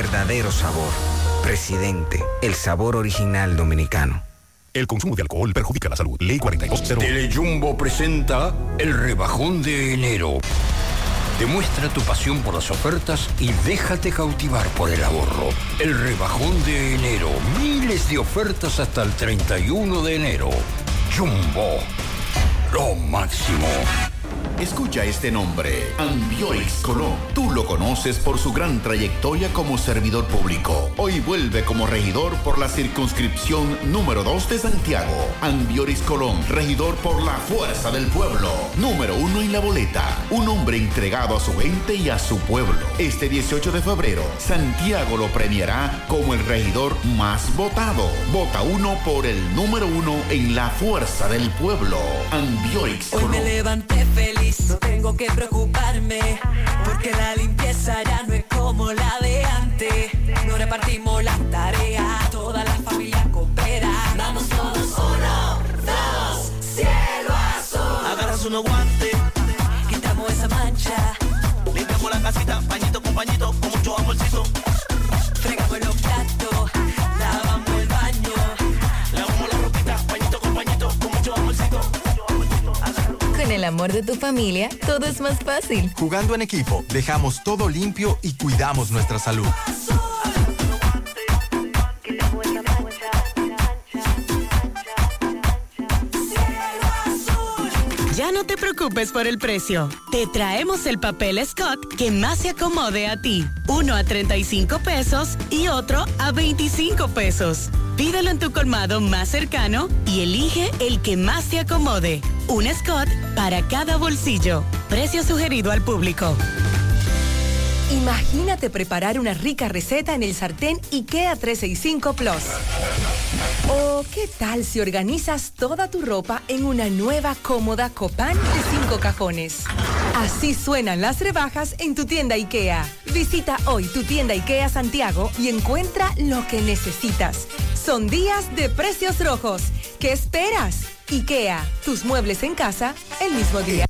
verdadero sabor. Presidente, el sabor original dominicano. El consumo de alcohol perjudica la salud. Ley 4201. Telejumbo presenta el rebajón de enero. Demuestra tu pasión por las ofertas y déjate cautivar por el ahorro. El rebajón de enero. Miles de ofertas hasta el 31 de enero. Jumbo. Lo máximo. Escucha este nombre, Ambiorix Colón. Tú lo conoces por su gran trayectoria como servidor público. Hoy vuelve como regidor por la circunscripción número 2 de Santiago. Ambiorix Colón, regidor por la fuerza del pueblo. Número uno en la boleta. Un hombre entregado a su gente y a su pueblo. Este 18 de febrero, Santiago lo premiará como el regidor más votado. Vota uno por el número uno en la fuerza del pueblo. Ambiorix Hoy Colón. me levanté feliz, no tengo que preocuparme, porque la limpieza ya no es como la de antes. No repartimos las tareas, toda la familia coopera. Vamos todos, uno, dos, cielo azul. Agarras unos guantes, Quitamos esa mancha, limpiamos la casita, pañito con pañito, con mucho amorcito. El amor de tu familia, todo es más fácil. Jugando en equipo, dejamos todo limpio y cuidamos nuestra salud. No te preocupes por el precio. Te traemos el papel Scott que más se acomode a ti. Uno a 35 pesos y otro a 25 pesos. Pídelo en tu colmado más cercano y elige el que más te acomode. Un Scott para cada bolsillo. Precio sugerido al público. Imagínate preparar una rica receta en el sartén IKEA 365 Plus. O qué tal si organizas toda tu ropa en una nueva cómoda Copán de cinco cajones. Así suenan las rebajas en tu tienda IKEA. Visita hoy tu tienda IKEA Santiago y encuentra lo que necesitas. Son días de precios rojos. ¿Qué esperas? IKEA, tus muebles en casa el mismo día.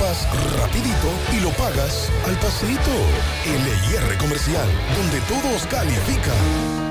equipas rapidito y lo pagas al pasito. LIR Comercial, donde todos califican.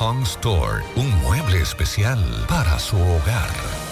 Home Store. Un mueble especial para su hogar.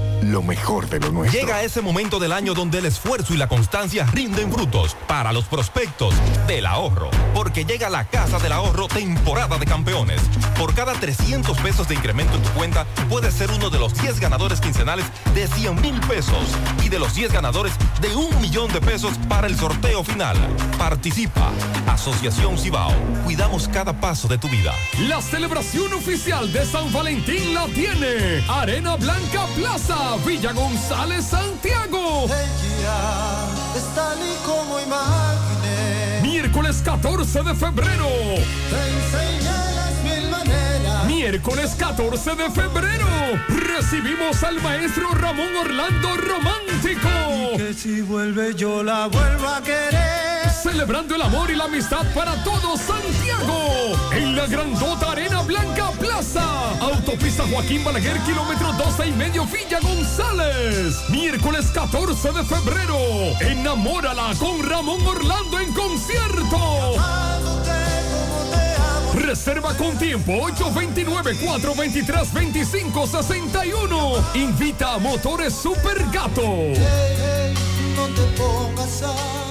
lo mejor de lo nuestro. Llega ese momento del año donde el esfuerzo y la constancia rinden frutos para los prospectos del ahorro. Porque llega la Casa del Ahorro temporada de campeones. Por cada 300 pesos de incremento en tu cuenta, puedes ser uno de los 10 ganadores quincenales de 100 mil pesos y de los 10 ganadores de un millón de pesos para el sorteo final. Participa. Asociación Cibao. Cuidamos cada paso de tu vida. La celebración oficial de San Valentín la tiene Arena Blanca Plaza, Villa González, Santiago. Ella es tal y como imaginé. Miércoles 14 de febrero. Miércoles 14 de febrero recibimos al maestro Ramón Orlando Romántico. Que si vuelve yo la vuelvo a querer. Celebrando el amor y la amistad para todo Santiago. En la grandota Arena Blanca Plaza. Autopista Joaquín Balaguer, kilómetro 12 y medio Villa González. Miércoles 14 de febrero. Enamórala con Ramón Orlando en concierto. Reserva con tiempo 829-423-2561. Invita a Motores Super Gato. No te pongas a llorar.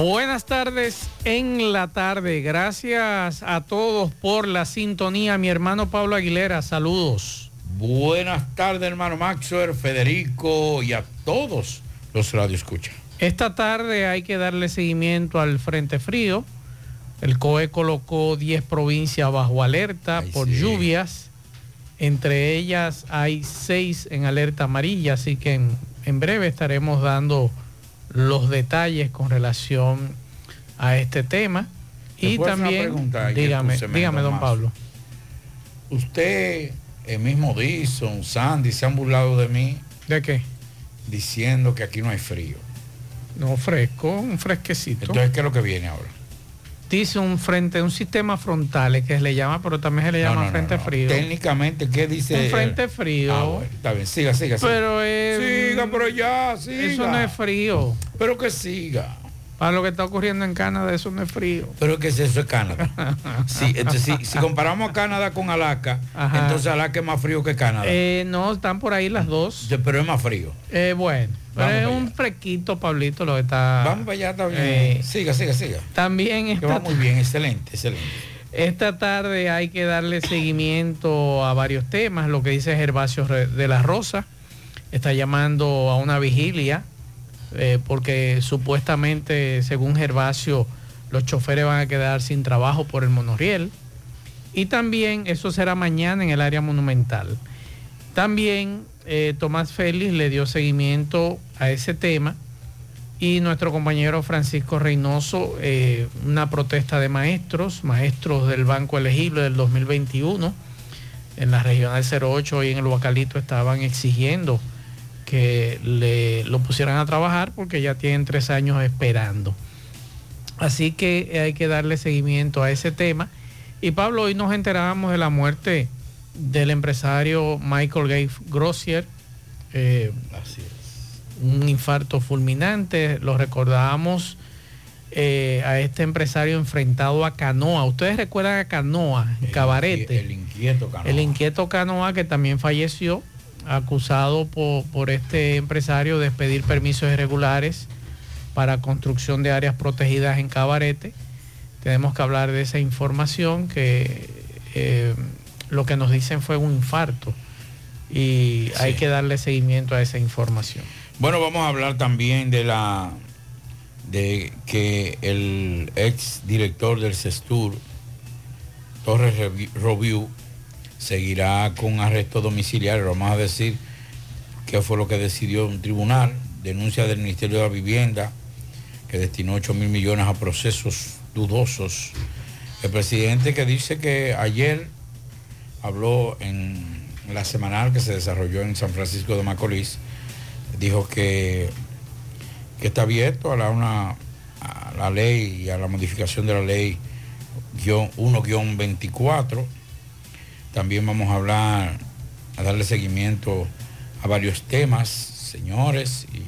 Buenas tardes en la tarde. Gracias a todos por la sintonía. Mi hermano Pablo Aguilera, saludos. Buenas tardes, hermano Maxwell, Federico y a todos los radio escuchan. Esta tarde hay que darle seguimiento al Frente Frío. El COE colocó 10 provincias bajo alerta por lluvias. Entre ellas hay 6 en alerta amarilla, así que en, en breve estaremos dando los detalles con relación a este tema. ¿Te Y también, pregunta dígame, dígame, don? Pablo. Usted, el mismo Dison, Sandy, se han burlado de mí. ¿De qué? Diciendo que aquí no hay frío. No, fresco, un fresquecito. Entonces, ¿qué es lo que viene ahora? Dice un frente, un sistema frontal que se le llama, pero también se le llama no, no, frente no. frío. Técnicamente, ¿qué dice? Un frente frío. Ah, bueno, está bien, siga, siga. siga. Pero es- Siga, pero ya, siga. Eso no es frío. Pero que siga. Para lo que está ocurriendo en Canadá, eso no es frío. Pero que eso es Canadá. Sí, entonces, si, si comparamos a Canadá con Alaska, Ajá. entonces Alaska es más frío que Canadá. Eh, no, están por ahí las dos. Pero es más frío. Eh, bueno, pero Vamos es un fresquito, Pablito, lo que está. Vamos para allá, está bien. Eh, siga, siga, siga. También va muy bien, excelente, excelente. esta tarde hay que darle seguimiento a varios temas. Lo que dice Gervasio de la Rosa está llamando a una vigilia eh, porque supuestamente, según Gervasio, los choferes van a quedar sin trabajo por el monorriel. Y también eso será mañana en el área monumental. También eh, Tomás Félix le dio seguimiento a ese tema y nuestro compañero Francisco Reynoso, eh, una protesta de maestros, maestros del Banco Elegible del 2021, en la regional 08 y en el Huacalito estaban exigiendo que le, lo pusieran a trabajar porque ya tienen tres años esperando. Así que hay que darle seguimiento a ese tema. Y Pablo, hoy nos enterábamos de la muerte del empresario Michael Gay Grossier. eh, un infarto fulminante. Lo recordábamos eh, a este empresario enfrentado a Canoa. Ustedes recuerdan a Canoa, Cabarete. El inquieto Canoa. El inquieto Canoa que también falleció, acusado por, por este empresario de pedir permisos irregulares para construcción de áreas protegidas en Cabarete. Tenemos que hablar de esa información que eh, lo que nos dicen fue un infarto y hay que darle seguimiento a esa información. Bueno, vamos a hablar también de la de que el ex director del CESTUR, Torres Robiu, seguirá con arresto domiciliario. Vamos a decir qué fue lo que decidió un tribunal, denuncia del Ministerio de la Vivienda, que destinó 8 mil millones a procesos dudosos. El presidente que dice que ayer habló en la semanal que se desarrolló en San Francisco de Macorís, dijo que, que está abierto a la, una, a la ley y a la modificación de la ley guion 1-24. También vamos a hablar, a darle seguimiento a varios temas, señores, y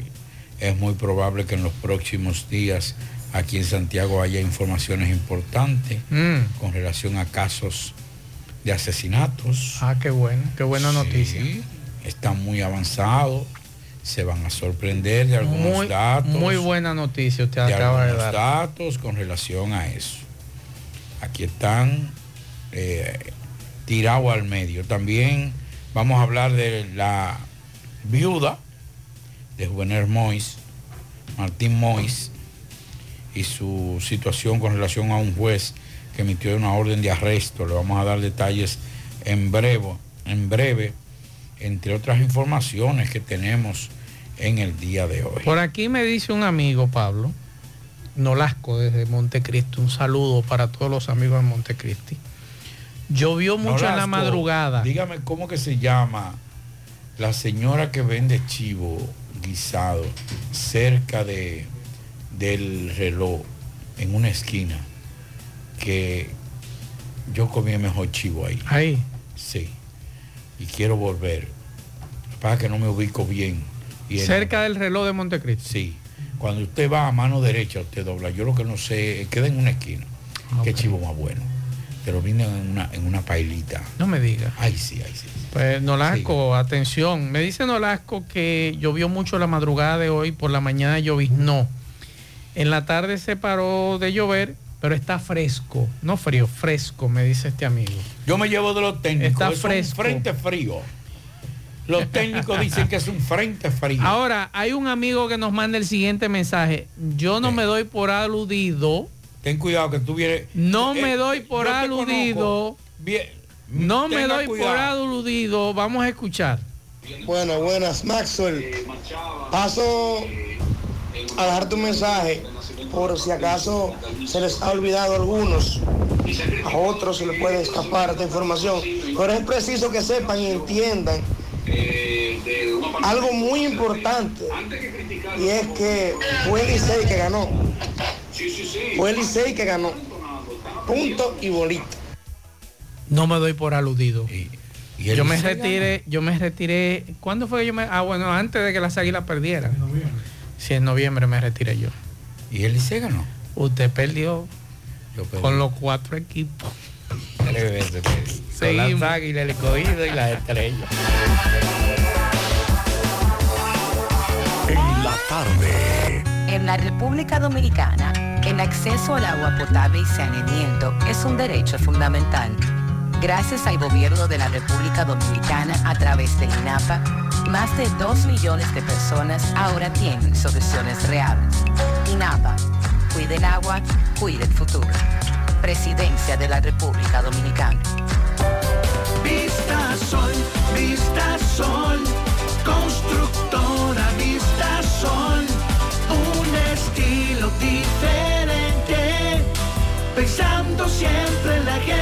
es muy probable que en los próximos días aquí en Santiago haya informaciones importantes Mm. con relación a casos de asesinatos. Ah, qué bueno, qué buena Sí, noticia. Está muy avanzado, se van a sorprender de algunos Muy, datos. muy buena noticia usted de acaba de dar. datos con relación a eso. Aquí están eh, tirado al medio. También vamos a hablar de la viuda de Juvenel Mois, Martín Mois, y su situación con relación a un juez que emitió una orden de arresto. Le vamos a dar detalles en breve, en breve, entre otras informaciones que tenemos en el día de hoy. Por aquí me dice un amigo, Pablo, Nolasco desde Montecristi, un saludo para todos los amigos de Montecristi. Llovió mucho en la Nolasco, madrugada. Dígame cómo que se llama la señora que vende chivo guisado cerca de del reloj en una esquina que yo comí el mejor chivo ahí. Ahí. Sí. Y quiero volver. Para que no me ubico bien. Y el- Cerca del reloj de Montecristi. Sí. Cuando usted va a mano derecha, usted dobla. Yo lo que no sé, queda en una esquina. Qué chivo más bueno. Pero vine en una, en una pailita. No me diga. Ay, sí, ay, sí. Pues Nolasco, atención. Me dice Nolasco que llovió mucho la madrugada de hoy, por la mañana lloviznó. En la tarde se paró de llover, pero está fresco, no frío, fresco, me dice este amigo. Yo me llevo de los técnicos. Está es un fresco. frente frío. Los técnicos dicen que es un frente frío. Ahora, hay un amigo que nos manda el siguiente mensaje. Yo no me doy por aludido. Ten cuidado que tú vienes. No Eh, me doy por aludido. Bien, No me doy por aludido. Vamos a escuchar. Buenas, buenas, Maxwell. Paso a dejar tu mensaje por si acaso se les ha olvidado a algunos. A otros se les puede escapar esta información. Pero es preciso que sepan y entiendan algo muy importante. Y es que fue el Licey que ganó. Fue el Licey que ganó. Punto y bolita. No me doy por aludido. yo me retiré, yo me retiré. ¿Cuándo fue que yo me.? Ah, bueno, antes de que las águilas perdieran. Sí, en noviembre me retiré yo. ¿Y el Licey ganó? Usted perdió Yo perdí. con los cuatro equipos. Tres veces perdí. Con Seguimos. las águilas, el escogido y las estrellas. En la tarde. En la República Dominicana, el acceso al agua potable y saneamiento es un derecho fundamental. Gracias al gobierno de la República Dominicana a través del INAPA, más de 2 millones de personas ahora tienen soluciones reales. INAPA, cuide el agua, cuide el futuro. Presidencia de la República Dominicana. Vista Sol, Vista Sol, constructora Vista Sol, un estilo diferente, pensando siempre en la gente,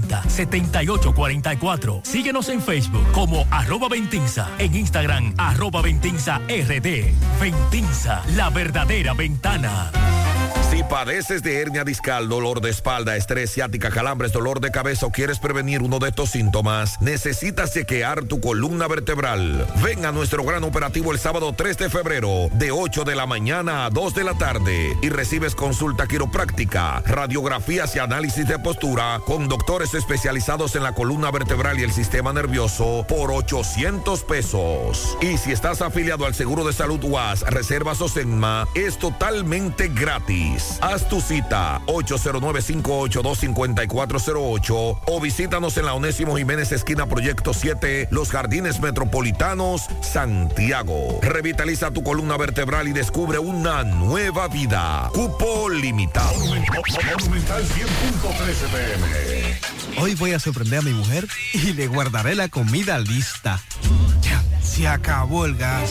809-570-7844. Síguenos en Facebook como arroba Ventinza, en Instagram arroba Ventinza RD. Ventinza, la verdadera ventana. Si padeces de hernia discal, dolor de espalda, estrés ciática, calambres, dolor de cabeza o quieres prevenir uno de estos síntomas, necesitas chequear tu columna vertebral. Ven a nuestro gran operativo el sábado 3 de febrero, de 8 de la mañana a 2 de la tarde, y recibes consulta quiropráctica, radiografías y análisis de postura con doctores especializados en la columna vertebral y el sistema nervioso por 800 pesos. Y si estás afiliado al Seguro de Salud UAS, Reservas o Senma, es totalmente gratis. Haz tu cita 809-582-5408 o visítanos en la Onésimo Jiménez esquina Proyecto 7, Los Jardines Metropolitanos, Santiago. Revitaliza tu columna vertebral y descubre una nueva vida. Cupo limitado. Hoy voy a sorprender a mi mujer y le guardaré la comida lista. Ya, se acabó el gas.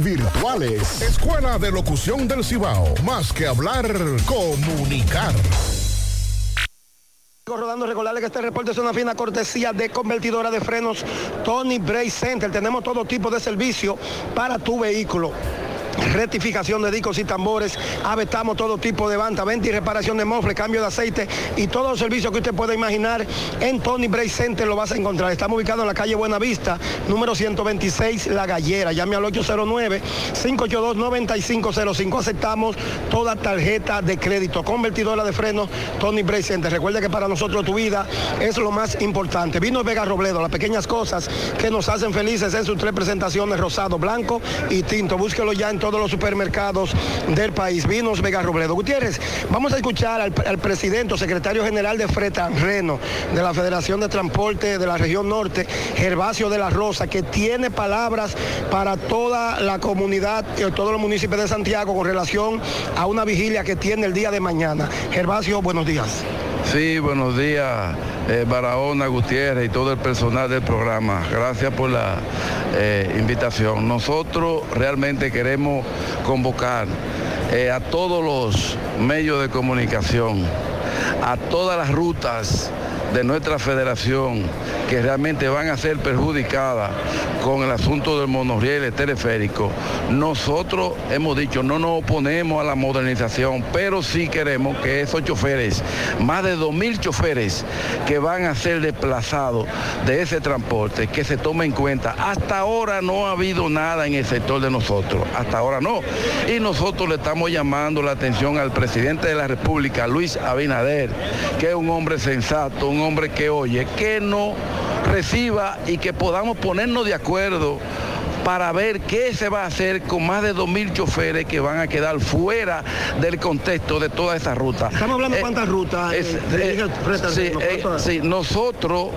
virtuales. Escuela de Locución del Cibao. Más que hablar, comunicar. Rodando, recordarle que este reporte es una fina cortesía de convertidora de frenos Tony Bray Center. Tenemos todo tipo de servicio para tu vehículo rectificación de discos y tambores, avestamos todo tipo de banda, venta y reparación de mofle, cambio de aceite y todos los servicios que usted pueda imaginar en Tony Bray Center lo vas a encontrar. Estamos ubicados en la calle Buenavista, número 126, La Gallera. Llame al 809-582-9505. Aceptamos toda tarjeta de crédito. Convertidora de frenos Tony Bray Center. Recuerde que para nosotros tu vida es lo más importante. Vino Vega Robledo, las pequeñas cosas que nos hacen felices en sus tres presentaciones, rosado, blanco y tinto. Búsquelo ya en todos los supermercados del país. Vinos Vega Robledo. Gutiérrez, vamos a escuchar al, al presidente secretario general de Freta Reno, de la Federación de Transporte de la región norte, Gervasio de la Rosa, que tiene palabras para toda la comunidad y todos los municipios de Santiago con relación a una vigilia que tiene el día de mañana. Gervasio, buenos días. Sí, buenos días, eh, Barahona, Gutiérrez y todo el personal del programa. Gracias por la eh, invitación. Nosotros realmente queremos convocar eh, a todos los medios de comunicación, a todas las rutas de nuestra federación que realmente van a ser perjudicadas con el asunto del monorriel el teleférico, nosotros hemos dicho no nos oponemos a la modernización, pero sí queremos que esos choferes, más de 2.000 choferes que van a ser desplazados de ese transporte, que se tome en cuenta. Hasta ahora no ha habido nada en el sector de nosotros, hasta ahora no. Y nosotros le estamos llamando la atención al presidente de la República, Luis Abinader, que es un hombre sensato, hombre que oye, que no reciba y que podamos ponernos de acuerdo para ver qué se va a hacer con más de 2.000 choferes que van a quedar fuera del contexto de toda esa ruta. Estamos hablando de Eh, cuántas rutas. es- eh, eh, sí, nosotros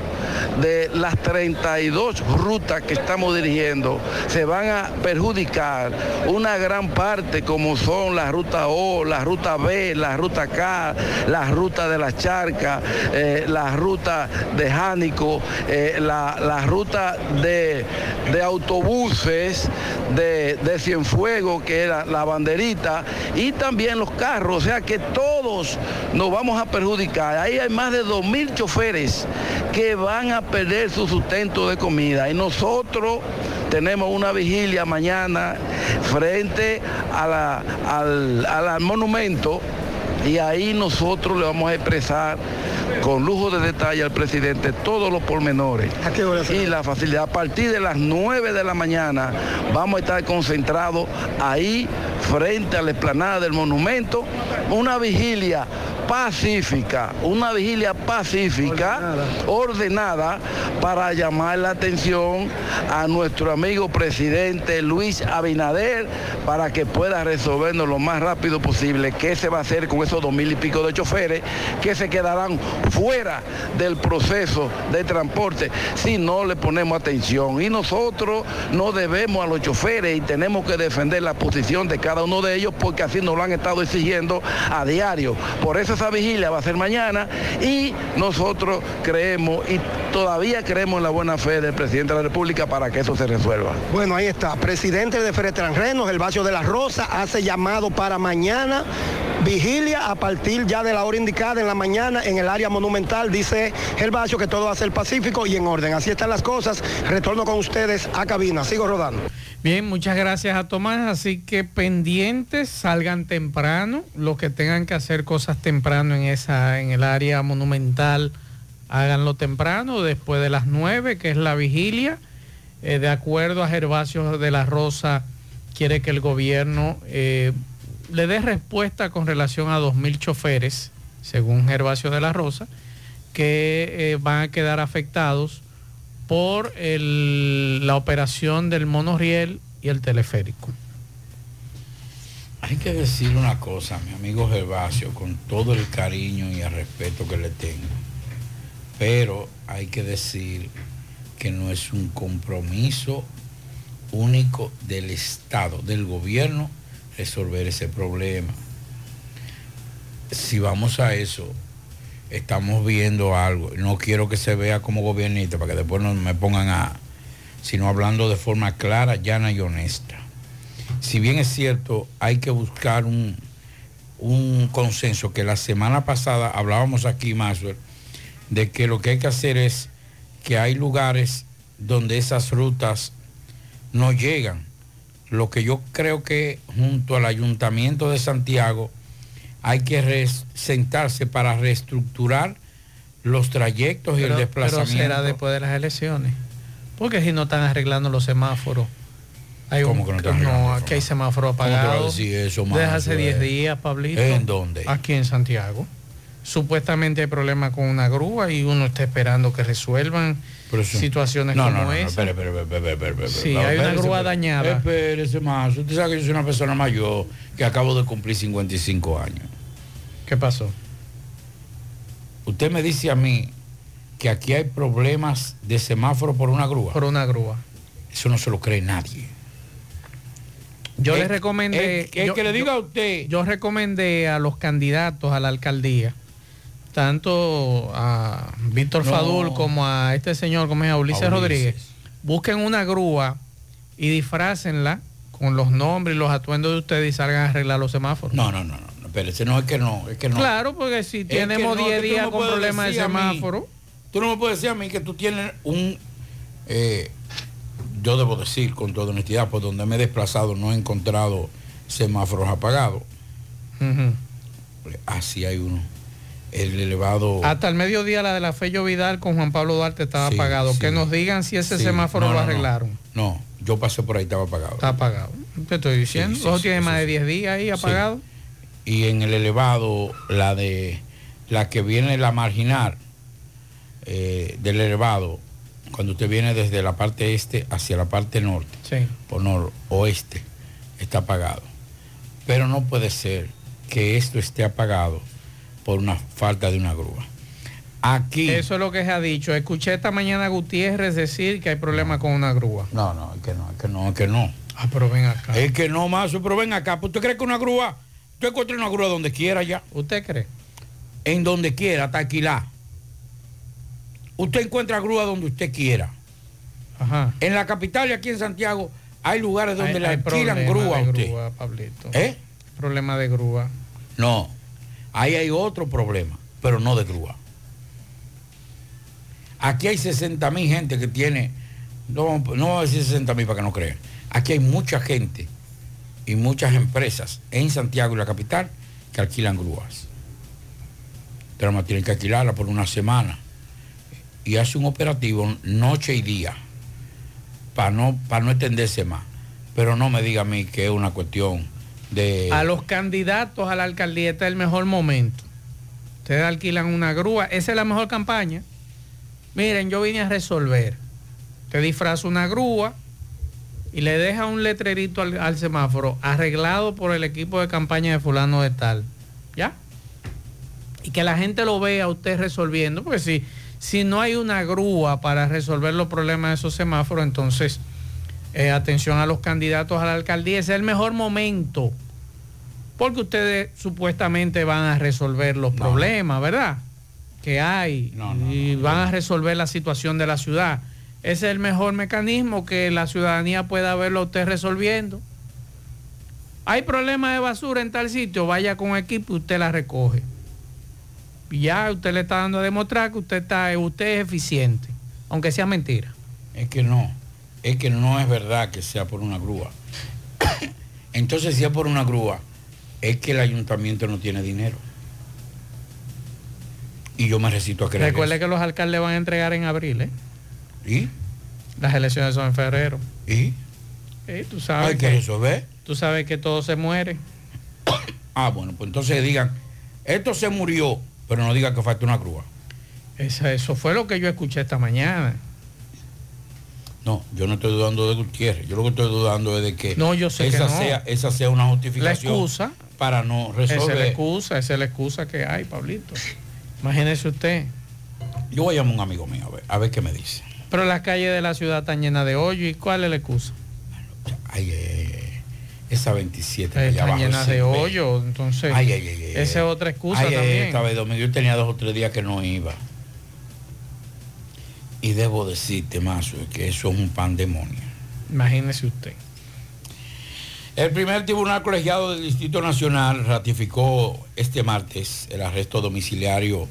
de las 32 rutas que estamos dirigiendo se van a perjudicar una gran parte como son la ruta O, la ruta B, la ruta K, la ruta de la Charca, eh, la ruta de Jánico, eh, la, la ruta de, de autobuses de, de Cienfuegos, que era la banderita, y también los carros, o sea que todos nos vamos a perjudicar. Ahí hay más de 2.000 choferes que van a perder su sustento de comida y nosotros tenemos una vigilia mañana frente a la- al, al monumento y ahí nosotros le vamos a expresar con lujo de detalle al presidente todos los pormenores y la facilidad. A partir de las 9 de la mañana vamos a estar concentrados ahí frente a la explanada del monumento, una vigilia pacífica, una vigilia pacífica, ordenada, para llamar la atención a nuestro amigo presidente Luis Abinader para que pueda resolvernos lo más rápido posible qué se va a hacer con esos dos mil y pico de choferes que se quedarán fuera del proceso de transporte si no le ponemos atención. Y nosotros no debemos a los choferes y tenemos que defender la posición de cada uno de ellos porque así nos lo han estado exigiendo a diario. Por eso esa vigilia va a ser mañana y nosotros creemos y todavía creemos en la buena fe del presidente de la República para que eso se resuelva. Bueno, ahí está. Presidente de Feretranrenos, el Vacio de la Rosa, hace llamado para mañana. Vigilia a partir ya de la hora indicada en la mañana en el área monumental. Dice el Vacio que todo va a ser pacífico y en orden. Así están las cosas. Retorno con ustedes a cabina. Sigo rodando. Bien, muchas gracias a Tomás. Así que pendientes, salgan temprano. Los que tengan que hacer cosas temprano en esa, en el área monumental, háganlo temprano, después de las 9, que es la vigilia. Eh, de acuerdo a Gervasio de la Rosa, quiere que el gobierno eh, le dé respuesta con relación a 2.000 choferes, según Gervasio de la Rosa, que eh, van a quedar afectados por el- la operación del monorriel y el teleférico. Hay que decir una cosa, mi amigo Gervasio, con todo el cariño y el respeto que le tengo. Pero hay que decir que no es un compromiso único del Estado, del gobierno, resolver ese problema. Si vamos a eso, estamos viendo algo. No quiero que se vea como gobiernista para que después no me pongan a, sino hablando de forma clara, llana y honesta. Si bien es cierto, hay que buscar un, un consenso que la semana pasada hablábamos aquí, Maxwell, de que lo que hay que hacer es que hay lugares donde esas rutas no llegan. Lo que yo creo que junto al Ayuntamiento de Santiago hay que sentarse para reestructurar los trayectos y Pero, el pero desplazamiento. será después de las elecciones. Porque si no están arreglando los semáforos. Hay ¿Cómo un- que no están no, aquí hay semáforos ¿Cómo te va a apagados. decir eso, Desde hace Maxwell? 10 días, Pablito. ¿En dónde? Aquí en Santiago. Supuestamente hay problemas con una grúa y uno está esperando que resuelvan situaciones no, como no, no, no, esa. espere. Sí, No, hay una grúa espere. dañada. Espérese más. Usted sabe que yo soy una persona mayor que acabo de cumplir 55 años. ¿Qué pasó? Usted me dice a mí que aquí hay problemas de semáforo por una grúa. Por una grúa. Eso no se lo cree nadie. Yo le recomendé. el- el yo- que le diga yo- a usted. Yo recomendé a los candidatos a la alcaldía, tanto a Víctor No. Fadul como a este señor, como es a Ulises A Ulises. Rodríguez, busquen una grúa y disfrácenla con los nombres y los atuendos de ustedes y salgan a arreglar los semáforos. No, no, no, no. Espérese, no, es que no, es que no. Claro, porque si tenemos que no, 10 es que tú días no con problemas de mí semáforo. Tú no me puedes decir a mí que tú tienes un... eh, yo debo decir con toda honestidad, por donde me he desplazado no he encontrado semáforos apagados. Así hay uno. El elevado... Hasta el mediodía la de la Fello Vidal con Juan Pablo Duarte estaba Sí, apagado. sí. Que nos digan si ese Sí. semáforo No, lo no, arreglaron. No, yo pasé por ahí, estaba apagado. Está apagado. Te estoy diciendo. Eso tiene más de sí. 10 días ahí apagado. y en el elevado la de la que viene la marginal eh, del elevado cuando usted viene desde la parte este hacia la parte norte Sí. o noroeste está apagado pero no puede ser que esto esté apagado por una falta de una grúa aquí Eso es lo que se ha dicho. Escuché esta mañana a Gutiérrez decir que hay problemas con una grúa. no no es que no es que no es que no Ah, pero ven acá. es que no más pero ven acá ¿usted cree que una grúa usted encuentra una grúa donde quiera ya ¿Usted cree? en donde quiera, hasta alquilar. Usted encuentra grúa donde usted quiera. Ajá. En la capital y aquí en Santiago hay lugares donde Hay- le hay alquilan grúa a usted. grúa, Pablito. ¿Eh? Problema de grúa. No, ahí hay otro problema, pero no de grúa. Aquí hay 60 mil gente que tiene, no, no voy a decir 60 mil para que no crean. Aquí hay mucha gente y muchas empresas en Santiago y la capital que alquilan grúas. Pero más tienen que alquilarla por una semana. Y hace un operativo noche y día para no, para no extenderse más. Pero no me diga a mí que es una cuestión de... A los candidatos a la alcaldía este es el mejor momento. Ustedes alquilan una grúa. Esa es la mejor campaña. Miren, yo vine a resolver. Te disfraza una grúa y le deja un letrerito al, al semáforo arreglado por el equipo de campaña de fulano de tal. ¿Ya? Y que la gente lo vea usted resolviendo. Porque si, si no hay una grúa para resolver los problemas de esos semáforos, entonces eh, atención a los candidatos a la alcaldía. Ese es el mejor momento. Porque ustedes supuestamente van a resolver los problemas, ¿verdad? Que hay. y van a resolver la situación de la ciudad. Ese es el mejor mecanismo que la ciudadanía pueda verlo a usted resolviendo. Hay problemas de basura en tal sitio, vaya con equipo y usted la recoge. Ya usted le está dando a demostrar que usted, está, usted es eficiente, aunque sea mentira. Es que no, es que no es verdad que sea por una grúa. Entonces, si es por una grúa, es que el ayuntamiento no tiene dinero. Y yo me recito a creer. Recuerde que los alcaldes van a entregar en abril, ¿eh? ¿Y? Las elecciones son en febrero. ¿Y? Tú sabes Hay que resolver. Tú sabes que todo se muere. Ah, bueno, pues entonces digan, esto se murió, pero no digan que falta una grúa. Eso, eso fue lo que yo escuché esta mañana. No, yo no estoy dudando de Gutiérrez. Yo lo que estoy dudando es de que, No, yo sé que esa, no. sea, esa sea una justificación La excusa. para no Esa es la resolver. excusa, esa es la excusa que hay, Pablito. Imagínese usted. Yo voy a llamar a un amigo mío a ver, a ver qué me dice. Pero las calles de la ciudad están llenas de hoyo. ¿Y cuál es la excusa? Ay, ay, ay, ay. Esa 27 allá Están abajo, llenas ese de hoyo. Entonces, Ay, ay, ay, esa es otra excusa Ay, ay, ay, también. esta vez, domingo, yo tenía dos o tres días que no iba. Y debo decirte, Mazo, que eso es un pandemonio. Imagínese usted. El primer tribunal colegiado del Distrito Nacional ratificó este martes el arresto domiciliario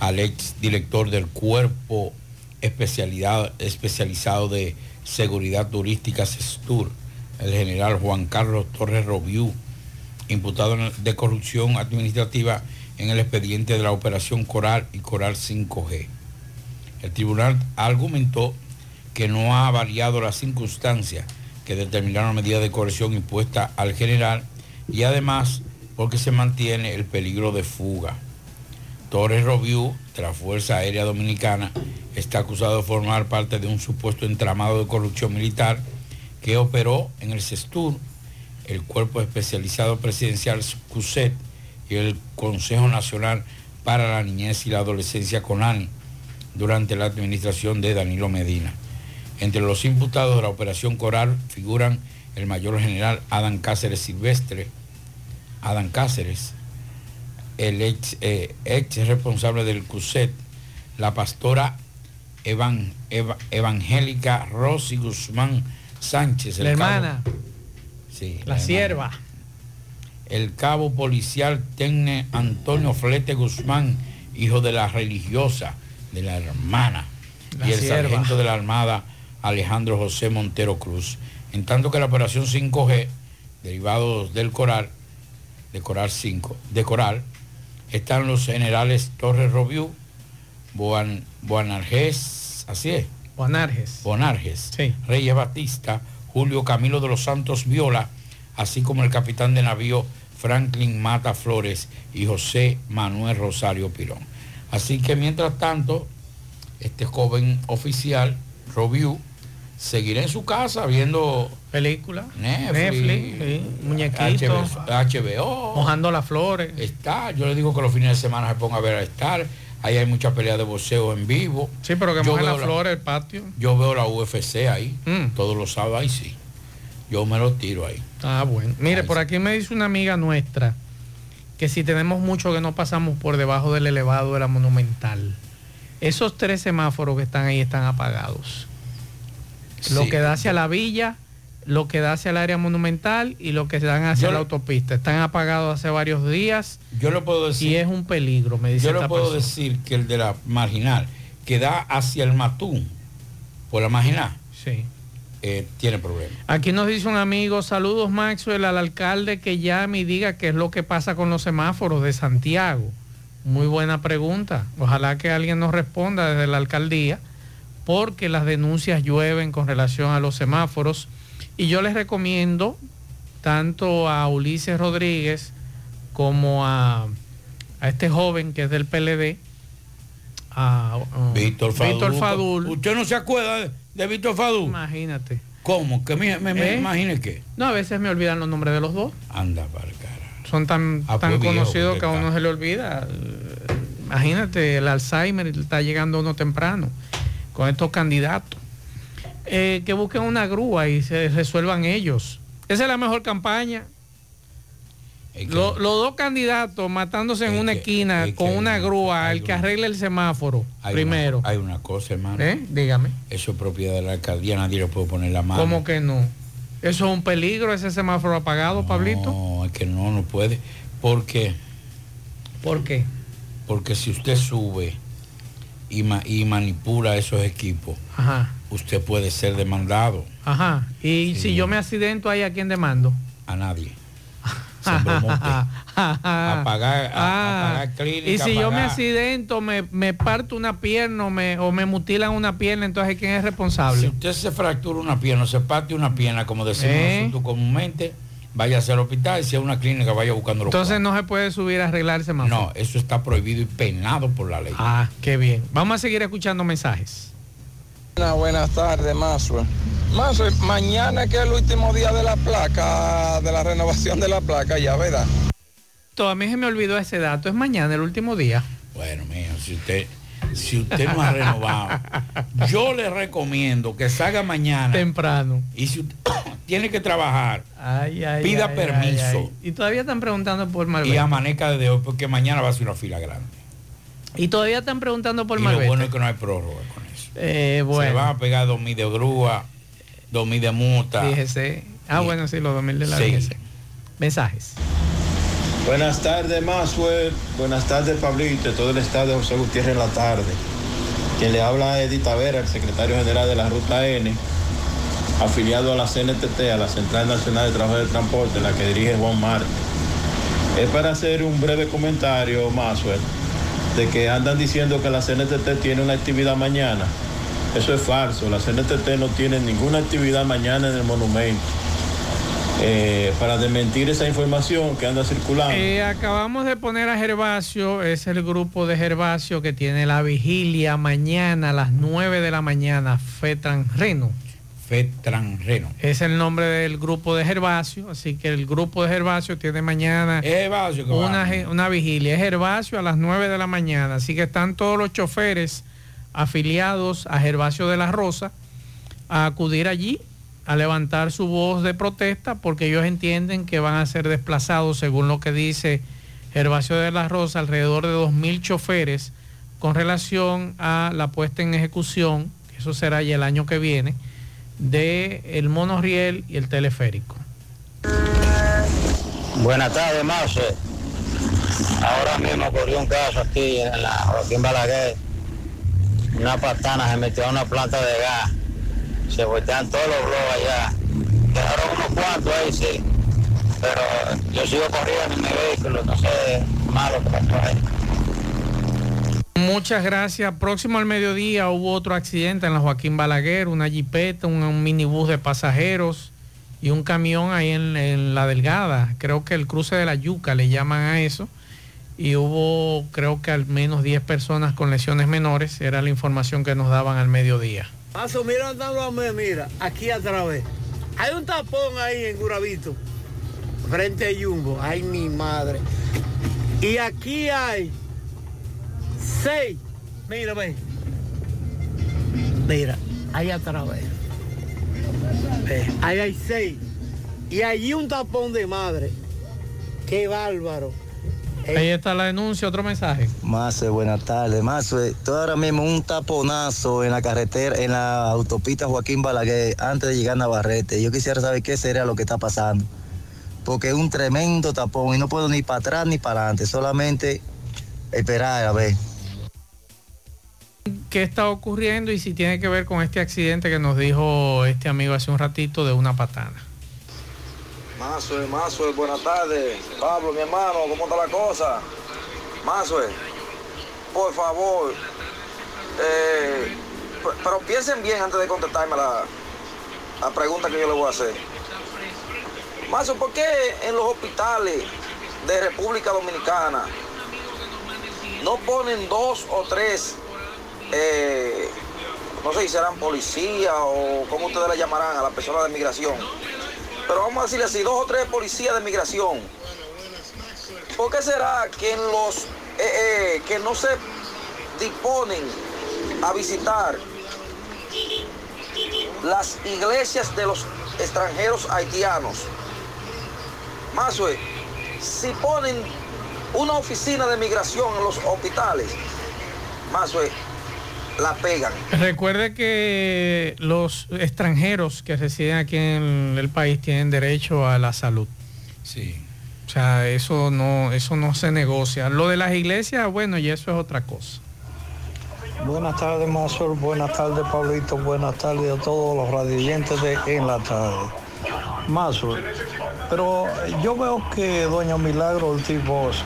al ex director del Cuerpo Especialidad- Especializado de Seguridad Turística SESTUR, el general Juan Carlos Torres Robiú, imputado de corrupción administrativa en el expediente de la operación Coral y Coral 5G. El tribunal argumentó que no ha variado las circunstancias que determinaron la medida de corrección impuesta al general y además porque se mantiene el peligro de fuga. Torres Robiú, de la Fuerza Aérea Dominicana, está acusado de formar parte de un supuesto entramado de corrupción militar que operó en el CESTUR, el Cuerpo Especializado Presidencial CUSET y el Consejo Nacional para la Niñez y la Adolescencia CONANI durante la administración de Danilo Medina. Entre los imputados de la operación Coral figuran el mayor general Adán Cáceres Silvestre, Adán Cáceres, el ex, eh, responsable del CUSET, la pastora Evan- Eva- evangélica Rosy Guzmán Sánchez, el La cabo- hermana, sí, la sierva. el cabo policial Tenne Antonio Flete Guzmán, hijo de la religiosa de la hermana La y el sierva. sargento de la Armada Alejandro José Montero Cruz. En tanto que la operación 5G, derivados del Coral, de Coral 5, de Coral, están los generales Torres Robiú, Boan, Boanarges, así es. Bonarges. Bonarges, Reyes Batista, Julio Camilo de los Santos Viola, así como el capitán de navío Franklin Mata Flores y José Manuel Rosario Pirón. Así que mientras tanto, este joven oficial, Robiu, seguirá en su casa viendo películas, Netflix, Netflix, sí, muñequitos, HBO, mojando las flores. Está, yo le digo que los fines de semana se ponga a ver a estar. Ahí hay mucha pelea de boxeo en vivo. Sí, pero que las la- flores, el patio. Yo veo la UFC ahí, Mm. todos los sábados ahí sí. Yo me lo tiro ahí. Ah, bueno. Mire, por aquí me dice una amiga nuestra que si tenemos mucho que no pasamos por debajo del elevado de la monumental, esos tres semáforos que están ahí están apagados. Lo que da hacia la villa, lo que da hacia el área monumental y lo que dan hacia Yo la autopista. Están apagados hace varios días. Yo le puedo decir. Y es un peligro, me dice Yo le esta puedo persona. decir que el de la marginal, que da hacia el Matún, por la marginal, Sí. eh, tiene problemas. Aquí nos dice un amigo, saludos Maxwell al alcalde que llame y diga qué es lo que pasa con los semáforos de Santiago. Muy buena pregunta. Ojalá que alguien nos responda desde la alcaldía, porque las denuncias llueven con relación a los semáforos. Y yo les recomiendo tanto a Ulises Rodríguez como a, a este joven que es del PLD, a, a Víctor Fadul. Víctor Fadul. ¿Usted no se acuerda de, de Víctor Fadul? Imagínate. ¿Cómo? ¿Que me, me- me ¿Eh? imagine qué? No, a veces me olvidan los nombres de los dos. Anda para. Son tan, Ah, tan pues conocidos que que a uno se le olvida. Imagínate, el Alzheimer está llegando a uno temprano con estos candidatos. Eh, que busquen una grúa y se resuelvan ellos. Esa es la mejor campaña. Lo- los dos candidatos matándose en una esquina con una grúa, el que arregle el semáforo Hay primero. Una, hay una cosa, hermano. ¿Eh? Dígame. Eso es propiedad de la alcaldía, nadie le puede poner la mano. ¿Cómo que no? ¿Eso es un peligro, ese semáforo apagado, Pablito? No, es que no, no puede. Porque. ¿Por qué? Porque si usted sube y, ma- y manipula esos equipos, Ajá, usted puede ser demandado ajá. Y si yo me accidento ahí, ¿a quién demando? a nadie. A pagar, a, a Ah, pagar clínica. y si yo me accidento, me, me parto una pierna o me, o me mutilan una pierna, entonces ¿quién es Si responsable? usted se fractura una pierna, o se parte una pierna, como decimos ¿Eh? nosotros comúnmente, vaya al hospital, si es una clínica, vaya buscando los Entonces no se puede subir a arreglar el semáforo. No, eso está prohibido y penado por la ley. Ah, qué bien. Vamos a seguir escuchando mensajes. Buenas, buenas tardes, Maswell. Maswell, mañana que es el último día de la placa, de la renovación de la placa, ya, ¿verdad? A mí se me olvidó ese dato. Es mañana, el último día. Bueno, mío, si usted, si usted no ha renovado, yo le recomiendo que salga mañana. Temprano. Y si usted tiene que trabajar, Ay, ay, pida ay, permiso. Y todavía están preguntando por y Malvete. amanezca desde hoy, porque mañana va a ser una fila grande. Y todavía están preguntando por y lo bueno es que no hay prórroga con eso. Eh, Se bueno. van a pegar dos mil de grúa, dos mil de multa. Fíjese. Ah, bueno, sí, los 2000 de la Sí. Mensajes. Buenas tardes, Maswell. Buenas tardes, Pablito. Todo el estado de José Gutiérrez en la tarde. Quien le habla es Edith Tavera, el secretario general de la Ruta N, afiliado a la CNTT, a la Central Nacional de Trabajo de Transporte, la que dirige Juan Marte. Es para hacer un breve comentario, Maswell, de que andan diciendo que la CNTT tiene una actividad mañana. Eso es falso. La CNTT no tiene ninguna actividad mañana en el monumento. Eh, para desmentir esa información que anda circulando. Eh, acabamos de poner a Gervasio, es el grupo de Gervasio que tiene la vigilia mañana a las 9 de la mañana, Fetran Reno. Fetran Reno. Es el nombre del grupo de Gervasio, así que el grupo de Gervasio tiene mañana Es Gervasio que una, una vigilia. Es Gervasio a las 9 de la mañana, así que están todos los choferes afiliados a Gervasio de la Rosa a acudir allí a levantar su voz de protesta porque ellos entienden que van a ser desplazados, según lo que dice Gervasio de la Rosa, alrededor de 2.000 choferes con relación a la puesta en ejecución, eso será ya el año que viene, de el monorriel y el teleférico. Buenas tardes, Marce. Ahora mismo ocurrió un caso aquí en la Joaquín Balaguer una patana se metió a una planta de gas. Se voltean todos los blogs allá. Quedaron unos cuantos ahí, sí. Pero yo sigo corriendo en mi vehículo, no sé malo que pasó. Muchas gracias. Próximo al mediodía hubo otro accidente en la Joaquín Balaguer, una jipeta, un, un minibús de pasajeros y un camión ahí en, en La Delgada. Creo que el cruce de la Yuca le llaman a eso. Y hubo creo que al menos 10 personas con lesiones menores. Era la información que nos daban al mediodía. Paso, mira andando a mí, mira, aquí atrás. ve. Hay un tapón ahí en Guravito, frente a Jumbo. Ay, mi madre. Y aquí hay seis. Mira, ve. Mira, ahí atrás, ve. Ve, Ahí hay seis. Y allí un tapón de madre. Qué bárbaro. Ahí está la denuncia, otro mensaje. Mazo, buenas tardes. Mazo, estoy ahora mismo un taponazo en la carretera, en la autopista Joaquín Balaguer, antes de llegar a Navarrete. Yo quisiera saber qué sería lo que está pasando. Porque es un tremendo tapón y no puedo ni para atrás ni para adelante, solamente esperar a ver. ¿Qué está ocurriendo y si tiene que ver con este accidente que nos dijo este amigo hace un ratito de una patana? Mazue, Mazue, buenas tardes. Pablo, mi hermano, ¿cómo está la cosa? Mazue, por favor, eh, pero piensen bien antes de contestarme la, la pregunta que yo le voy a hacer. Mazue, ¿por qué en los hospitales de República Dominicana no ponen dos o tres, eh, no sé si serán policías o como ustedes le llamarán a las personas de migración? Pero vamos a decirle así, dos o tres policías de migración. ¿Por qué será que los eh, eh, que no se disponen a visitar las iglesias de los extranjeros haitianos? Más si ponen una oficina de migración en los hospitales, más la pegan. Recuerde que los extranjeros que residen aquí en el país tienen derecho a la salud. Sí. O sea, eso no, eso no se negocia. Lo de las iglesias, bueno, y eso es otra cosa. Buenas tardes, Mazur. Buenas tardes, Pablito. Buenas tardes a todos los radioyentes de En la Tarde. Mazur, pero yo veo que doña Milagro Ortiz Bosch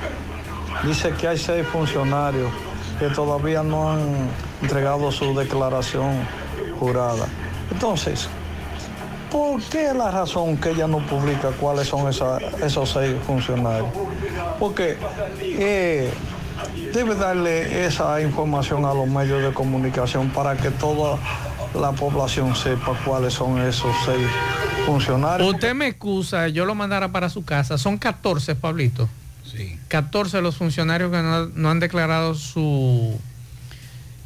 dice que hay seis funcionarios que todavía no han entregado su declaración jurada. Entonces, ¿por qué la razón que ella no publica cuáles son esa- esos seis funcionarios? Porque eh, debe darle esa información a los medios de comunicación para que toda la población sepa cuáles son esos seis funcionarios. Usted me excusa, yo lo mandara para su casa. Son 14, Pablito. Sí. 14 los funcionarios que no, no han declarado su,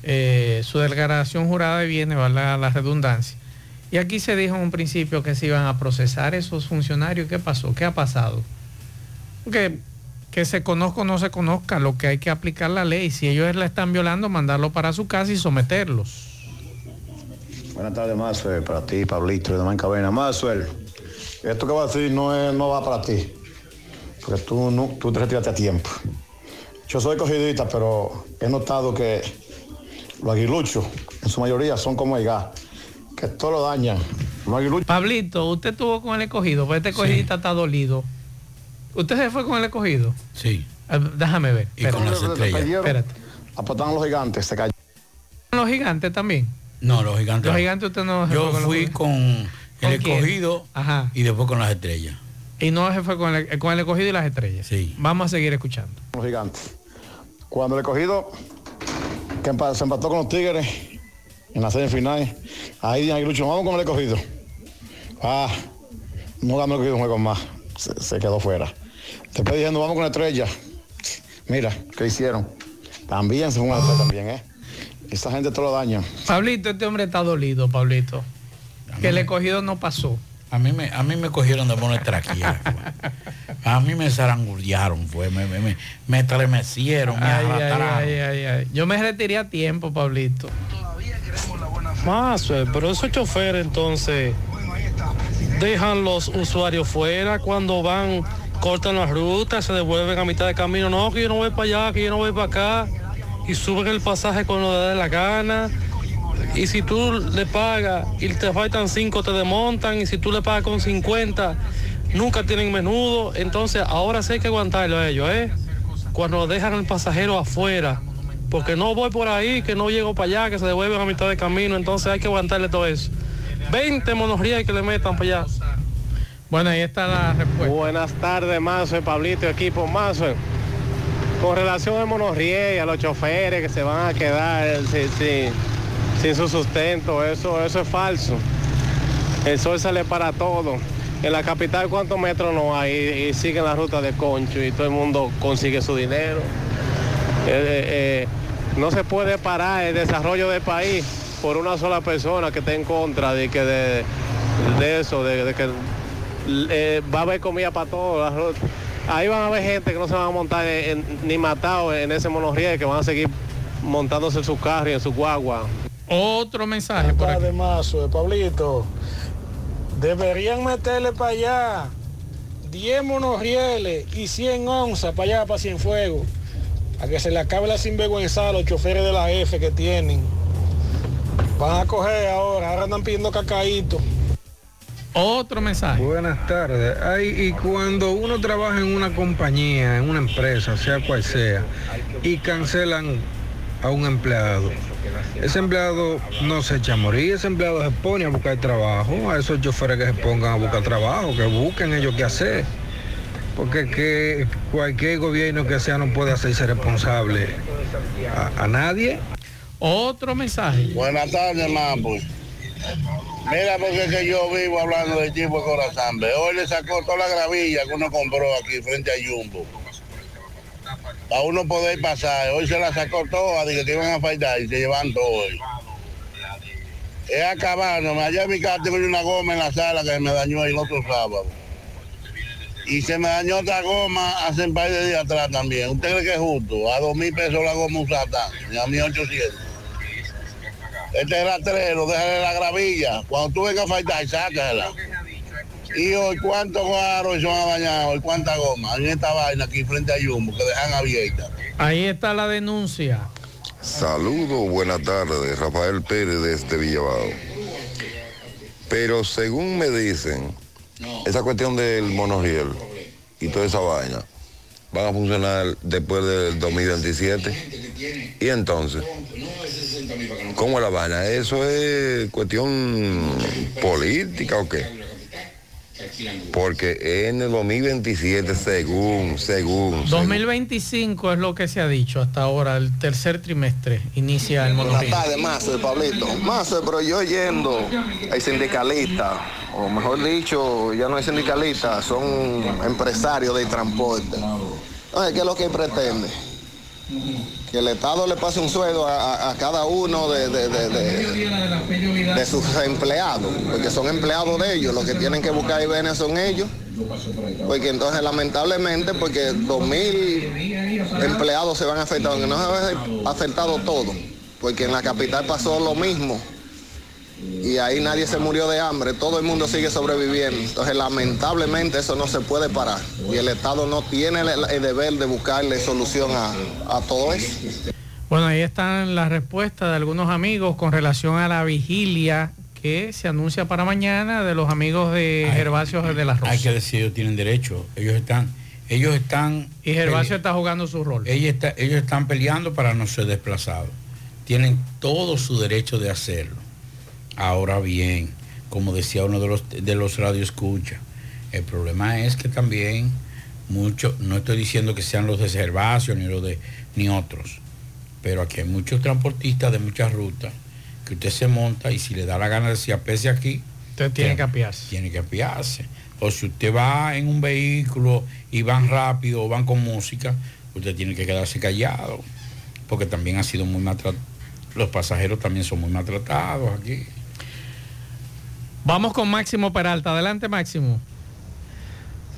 eh, su declaración jurada de bienes, valga la redundancia. Y aquí se dijo en un principio que se iban a procesar esos funcionarios. ¿Qué pasó? ¿Qué ha pasado? Que, que se conozca o no se conozca, lo que hay que aplicar la ley. Si ellos la están violando, mandarlo para su casa y someterlos. Buenas tardes, Maxwell, para ti, Pablito, de Domán Cabena. Maxwell, esto que va a decir no, es, no va para ti, porque tú, no, tú te retiraste a tiempo. Yo soy cogidita, pero he notado que los aguiluchos, en su mayoría, son como el gas, que todo lo dañan. Los aguiluchos... Pablito, usted estuvo con el escogido, pues este escogidita está dolido. ¿Usted se fue con el escogido? Sí. Ah, déjame ver. Y con las estrellas. Espérate. Apostaron los gigantes, se cayó. ¿Los gigantes también? No, los gigantes. Los gigantes usted no se Yo fue fui con el ¿Con quién? escogido Ajá. y después con las estrellas. Y no se fue con el, con el escogido y las estrellas. Sí. Vamos a seguir escuchando. Los gigantes. Cuando el escogido, que se empató con los Tigres en la semifinal, ahí dijeron Aguilucho, vamos con el escogido. Ah, no ganó el un juego más, se, se quedó fuera. Después diciendo, vamos con la estrella. Mira, ¿qué hicieron? También se fue una estrella también, ¿eh? Esa gente te lo daña. Pablito, este hombre está dolido, Pablito. Que el escogido no pasó. A mí me, a mí me cogieron de poner traquea. fue. A mí me zarangullaron, fue, me, me, me, me estremecieron, me Ay, ay, ay, ay, ay. Yo me retiré a tiempo, Pablito. Más, eh, pero esos choferes entonces dejan los usuarios fuera cuando van, cortan las rutas, se devuelven a mitad de camino. No, que yo no voy para allá, que yo no voy para acá. y suben el pasaje cuando le dé la gana. Y si tú le pagas y te faltan 5, te desmontan. Y si tú le pagas con 50, nunca tienen menudo. Entonces ahora sí hay que aguantarlo a ellos, ¿eh? Cuando dejan al pasajero afuera. Porque no voy por ahí, que no llego para allá, que se devuelven a mitad de camino. Entonces hay que aguantarle todo eso. 20 monorrías que le metan para allá. Bueno, ahí está la respuesta. Buenas tardes, Mazo, Pablito, equipo Mazo. Con relación al monorriel y a los choferes que se van a quedar sin, sin- sin su sustento, eso, eso es falso. El sol sale para todo. En la capital, ¿cuántos metros no hay? Y, siguen la ruta de concho y todo el mundo consigue su dinero. Eh, eh, eh, no se puede parar el desarrollo del país por una sola persona que esté en contra de que de, eso, de, que va a haber comida para todos. Ahí van a haber gente que no se van a montar ni matados en ese monorriel, que van a seguir montándose en su carro y en su guagua. Otro mensaje por aquí. Además, Pablito, deberían meterle para allá 10 monorrieles y 100 onzas para allá, para Cienfuegos, a que se le acabe la sinvergüenza a los choferes de la F que tienen. Van a coger ahora, ahora andan pidiendo cacaíto. Otro mensaje. Buenas tardes. Ay, y cuando uno trabaja en una compañía, en una empresa, sea cual sea, y cancelan a un empleado, ese empleado no se echa a morir, ese empleado se pone a buscar trabajo, a esos choferes que se pongan a buscar trabajo, que busquen ellos qué hacer. Porque que cualquier gobierno que sea no puede hacerse responsable a, a nadie. Otro mensaje. Buenas tardes, mambo. Mira, porque es que yo vivo hablando del tipo de corazón. ve. Hoy le sacó toda la gravilla que uno compró aquí frente a Jumbo. Para uno poder pasar. Hoy se la sacó toda, dije que iban a faltar y se llevan todo hoy. Es acabándome. Allá en mi casa tengo una goma en la sala que me dañó el otro sábado. Y se me dañó otra goma hace un par de días atrás también. ¿Usted cree que es justo? A dos mil pesos la goma usada a mí 800. Este rastrero, déjale la gravilla. Cuando tú vengas a faltar, sácala. Y hoy, ¿cuántos guaros se van a dañar hoy? ¿Cuánta goma? En esta vaina aquí frente a Jumbo, que dejan abierta. Ahí está la denuncia. Saludos, buenas tardes, Rafael Pérez desde Villabao. Pero según me dicen, esa cuestión del monorriel y toda esa vaina van a funcionar después del 2027. Y entonces, ¿cómo es la vaina? ¿Eso es cuestión política o qué? Porque en el 2027, según, según, según 2025 es lo que se ha dicho hasta ahora, el tercer trimestre inicia el Buenas monorriel. tardes, Mazo, Pablito. Mazo, pero yo yendo, hay sindicalistas, o mejor dicho, ya no hay sindicalistas, son empresarios de transporte. Oye, ¿qué es lo que pretende? Que el Estado le pase un sueldo a, cada uno de, de- de- de- sus empleados, porque son empleados de ellos, los que tienen que buscar ver son ellos. Porque entonces lamentablemente, porque 2.000 empleados se van afectados, que no se ha afectado todo, porque en la capital pasó lo mismo y ahí nadie se murió de hambre, todo el mundo sigue sobreviviendo. Entonces lamentablemente eso no se puede parar y el Estado no tiene el, el deber de buscarle solución a, a todo eso. Bueno, ahí están las respuestas de algunos amigos con relación a la vigilia que se anuncia para mañana de los amigos de Gervasio de la Rosa. Hay que decir, ellos tienen derecho. Ellos están, ellos están. Y Gervasio está jugando su rol. Ellos, está- ellos están peleando para no ser desplazados. Tienen todo su derecho de hacerlo. Ahora bien, como decía uno de los de los radioescuchas, el problema es que también muchos, no estoy diciendo que sean los de Gervasio ni los de ni otros, pero aquí hay muchos transportistas de muchas rutas que usted se monta y si le da la gana de si apese aquí, Usted tiene que apiarse. tiene que apiarse. O si usted va en un vehículo y van rápido o van con música, usted tiene que quedarse callado, porque también ha sido muy maltratado. Los pasajeros también son muy maltratados aquí. Vamos con Máximo Peralta. Adelante, Máximo.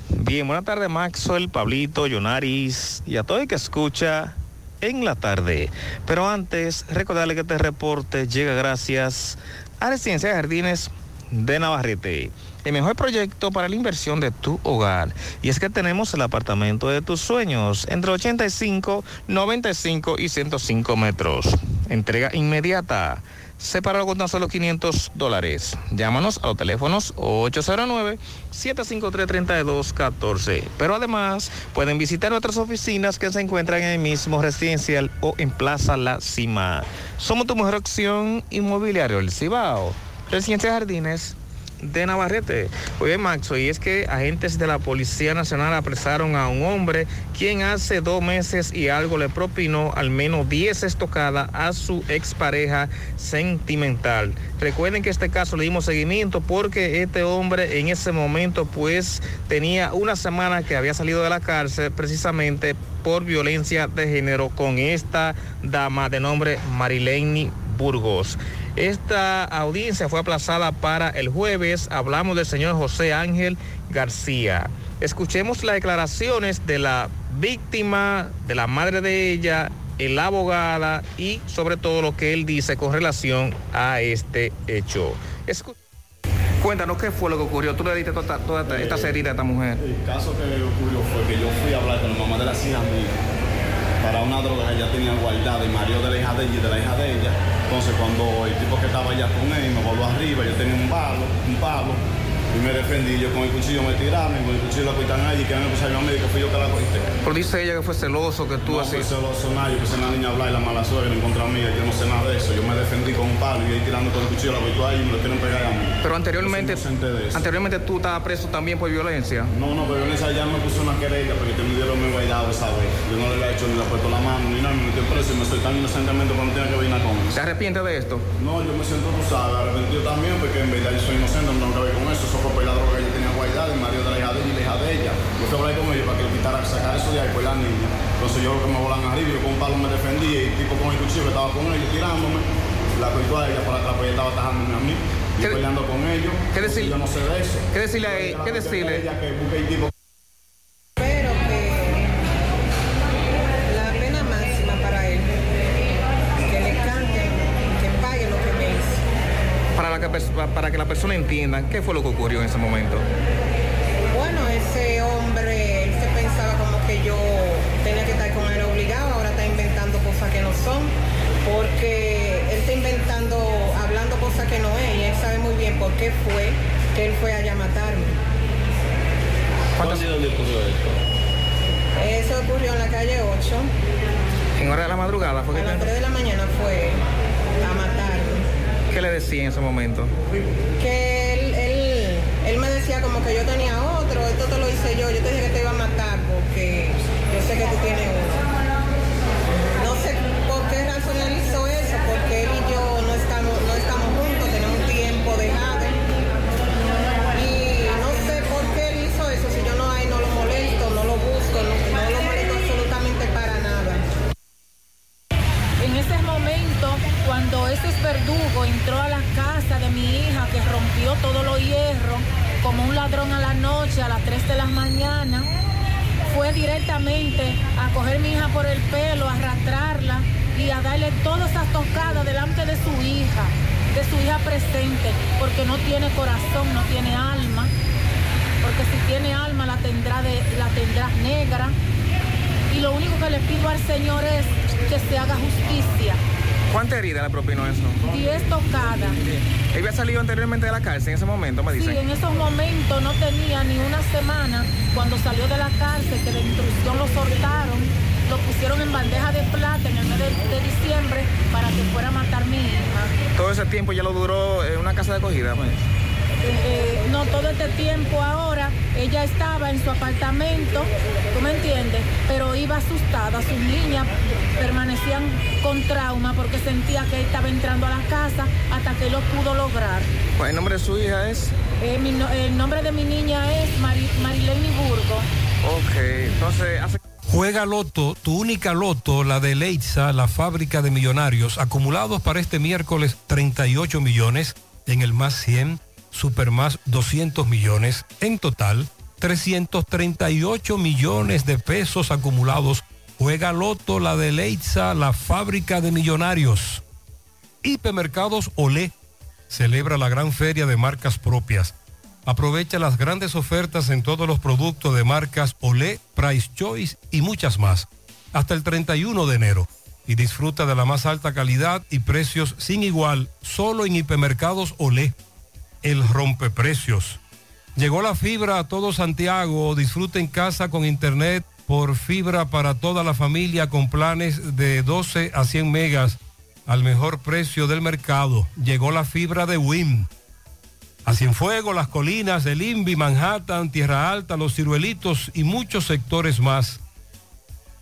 Bien, buenas tardes Maxwell, Pablito, Yonaris y a todo el que escucha en la tarde. Pero antes, recordarle que este reporte llega gracias a Residencia de Jardines de Navarrete. el mejor proyecto para la inversión de tu hogar. Y es que tenemos el apartamento de tus sueños, entre 85, 95 y 105 metros. Entrega inmediata. Separado con tan solo 500 dólares. Llámanos a los teléfonos 809-753-3214. Pero además pueden visitar nuestras oficinas que se encuentran en el mismo residencial o en Plaza La Cima. Somos tu mejor opción inmobiliario, el Cibao. Residencia Jardines de Navarrete. Oye, Maxo, y es que agentes de la Policía Nacional apresaron a un hombre quien hace dos meses y algo le propinó al menos 10 estocadas a su expareja sentimental. Recuerden que este caso le dimos seguimiento porque este hombre en ese momento pues tenía una semana que había salido de la cárcel precisamente por violencia de género con esta dama de nombre Marilene Burgos. Esta audiencia fue aplazada para el jueves. Hablamos del señor José Ángel García. Escuchemos las declaraciones de la víctima, de la madre de ella, la abogada y sobre todo lo que él dice con relación a este hecho. Escu Cuéntanos qué fue lo que ocurrió. Tú le diste toda, toda esta, esta herida a esta mujer. El caso que ocurrió fue que yo fui a hablar con la mamá de la hija mía para una droga que ella tenía guardada y marido de la hija de ella y de la hija de ella. Entonces cuando el tipo que estaba allá con él me volvió arriba, yo tenía un palo, un palo, y me defendí, yo con el cuchillo me tiraron, con el cuchillo la quitan allí, que me pusieron a mí, que fui yo que la corté. Pero dice ella que fue celoso, que tú no, así. fue celoso nadie, que se la niña hablar y la mala suegra en contra mía, yo no sé nada de eso, yo me defendí con un palo y ahí tirando con el cuchillo la quitó ahí y me lo quieren pegar a mí. Pero anteriormente, anteriormente tú estabas preso también por violencia. No, no, pero violencia ya me puso una querella porque te me dieron mi guaidado esa vez. Yo no le he hecho ni le he puesto la mano ni nada, me metí preso y me estoy tan inocentemente cuando tengo que venir con eso. ¿Se arrepiente de esto? No, yo me siento usado, arrepentido también porque en verdad yo soy inocente, no tengo que ver con eso fue por la droga que yo tenía guardada, el marido de la hija de ella y la hija de ella. Yo fui a hablar con ellos para que le quitara, sacar eso de ahí por la niña. Entonces yo lo que me volan arriba, yo con un palo me defendí y el tipo con el cuchillo que estaba con ellos tirándome, la cortó a ella por atrás, pues ella estaba atajándome a mí. Y peleando con ellos. ¿Qué decirle? Yo no sé de eso. ¿Qué decirle a ella? ¿Qué decirle? Ella que busque el tipo Para, que, para que la persona entienda qué fue lo que ocurrió en ese momento. Bueno, ese hombre, él se pensaba como que yo tenía que estar con él obligado, ahora está inventando cosas que no son, porque él está inventando, hablando cosas que no es, y él sabe muy bien por qué fue que él fue allá a matarme. ¿Cuántos días le ocurrió esto? Eso ocurrió en la calle 8. En hora de la madrugada fue que A las 3 de la mañana fue a matarme. ¿Qué le decía en ese momento? Que él, él, me decía como que yo tenía otro, esto te lo hice yo, yo te dije que te iba a matar porque yo sé que tú tienes uno. Momento, cuando ese verdugo entró a la casa de mi hija, que rompió todos los hierros, como un ladrón a la noche, a las 3 de la mañana, fue directamente a coger mi hija por el pelo, a arrastrarla y a darle todas esas tocadas delante de su hija, de su hija presente, porque no tiene corazón, no tiene alma, porque si tiene alma la tendrá, de, la tendrá negra. Y lo único que le pido al Señor es que se haga justicia. ¿Cuánta herida le propinó eso? 10 tocadas. ¿Él había salido anteriormente de la cárcel en ese momento, me Sí, dicen? en esos momentos no tenía ni una semana cuando salió de la cárcel, que de instrucción lo soltaron, lo pusieron en bandeja de plata en el mes de, de diciembre para que fuera a matar mi hija. Todo ese tiempo ya lo duró en una casa de acogida, pues. Eh, no todo este tiempo ahora, ella estaba en su apartamento, ¿tú me entiendes? Pero iba asustada, sus niñas permanecían con trauma porque sentía que él estaba entrando a la casa hasta que lo pudo lograr. Pues, ¿El nombre de su hija es? Eh, mi no- el nombre de mi niña es Mari, Marilene Burgo. Ok, entonces hace... Juega Loto, tu única Loto, la de Leitza, la fábrica de millonarios, acumulados para este miércoles 38 millones, en el más 100, super más 200 millones, en total 338 millones de pesos acumulados. Juega Loto, la de Leitza, la fábrica de millonarios. Hipermercados Olé celebra la gran feria de marcas propias. Aprovecha las grandes ofertas en todos los productos de marcas Olé, Price Choice y muchas más. Hasta el 31 de enero. Y disfruta de la más alta calidad y precios sin igual solo en hipermercados Olé. El rompeprecios. Llegó la fibra a todo Santiago. Disfruta en casa con internet por fibra para toda la familia con planes de 12 a 100 megas al mejor precio del mercado. Llegó la fibra de WIM. A Cienfuegos, Las Colinas, El Invi, Manhattan, Tierra Alta, Los Ciruelitos y muchos sectores más.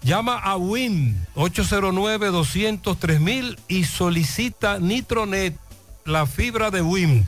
Llama a WIM 809-203 y solicita Nitronet, la fibra de WIM.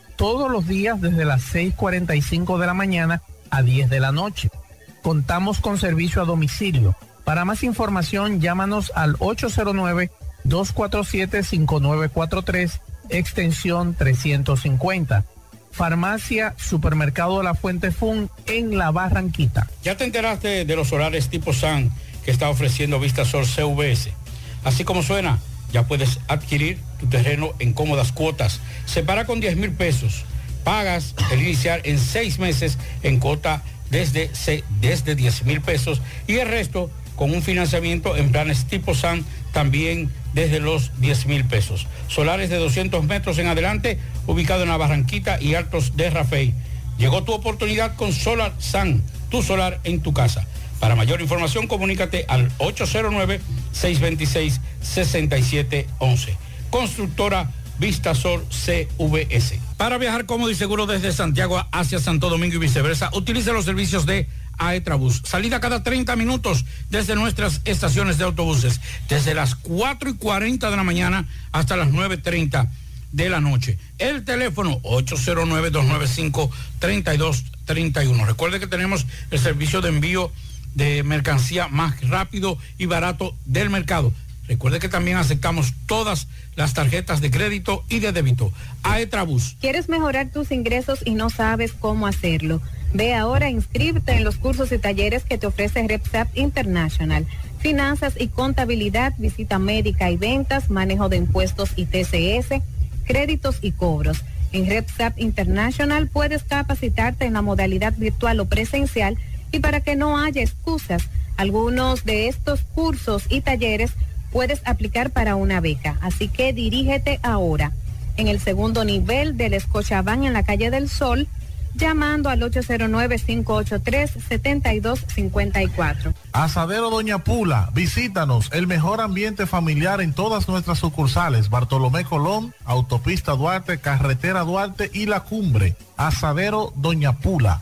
todos los días desde las 6.45 de la mañana a 10 de la noche. Contamos con servicio a domicilio. Para más información, llámanos al 809-247-5943, extensión 350. Farmacia Supermercado La Fuente Fun en La Barranquita. ¿Ya te enteraste de los solares tipo SAN que está ofreciendo Vistasol CVS? Así como suena, ya puedes adquirir tu terreno en cómodas cuotas. Separa con 10 mil pesos. Pagas el iniciar en seis meses en cuota desde, desde 10 mil pesos y el resto con un financiamiento en planes tipo SAN también desde los 10 mil pesos. Solares de 200 metros en adelante, ubicado en la Barranquita y Altos de Rafey. Llegó tu oportunidad con Solar SAN, tu solar en tu casa. Para mayor información, comunícate al 809-626-6711. Constructora Vistasol CVS. Para viajar cómodo y seguro desde Santiago hacia Santo Domingo y viceversa, utilice los servicios de Aetrabús. Salida cada 30 minutos desde nuestras estaciones de autobuses, desde las 4 y 40 de la mañana hasta las 9.30 de la noche. El teléfono 809-295-3231. Recuerde que tenemos el servicio de envío de mercancía más rápido y barato del mercado. Recuerde que también aceptamos todas las tarjetas de crédito y de débito. Aetrabús. ¿Quieres mejorar tus ingresos y no sabes cómo hacerlo? Ve ahora, inscríbete en los cursos y talleres que te ofrece RepSap International. Finanzas y contabilidad, visita médica y ventas, manejo de impuestos y TCS, créditos y cobros. En RepSap International puedes capacitarte en la modalidad virtual o presencial y para que no haya excusas, algunos de estos cursos y talleres puedes aplicar para una beca. Así que dirígete ahora en el segundo nivel del Escochabán en la calle del Sol llamando al 809-583-7254. Asadero Doña Pula, visítanos, el mejor ambiente familiar en todas nuestras sucursales, Bartolomé Colón, Autopista Duarte, Carretera Duarte y La Cumbre. Asadero Doña Pula.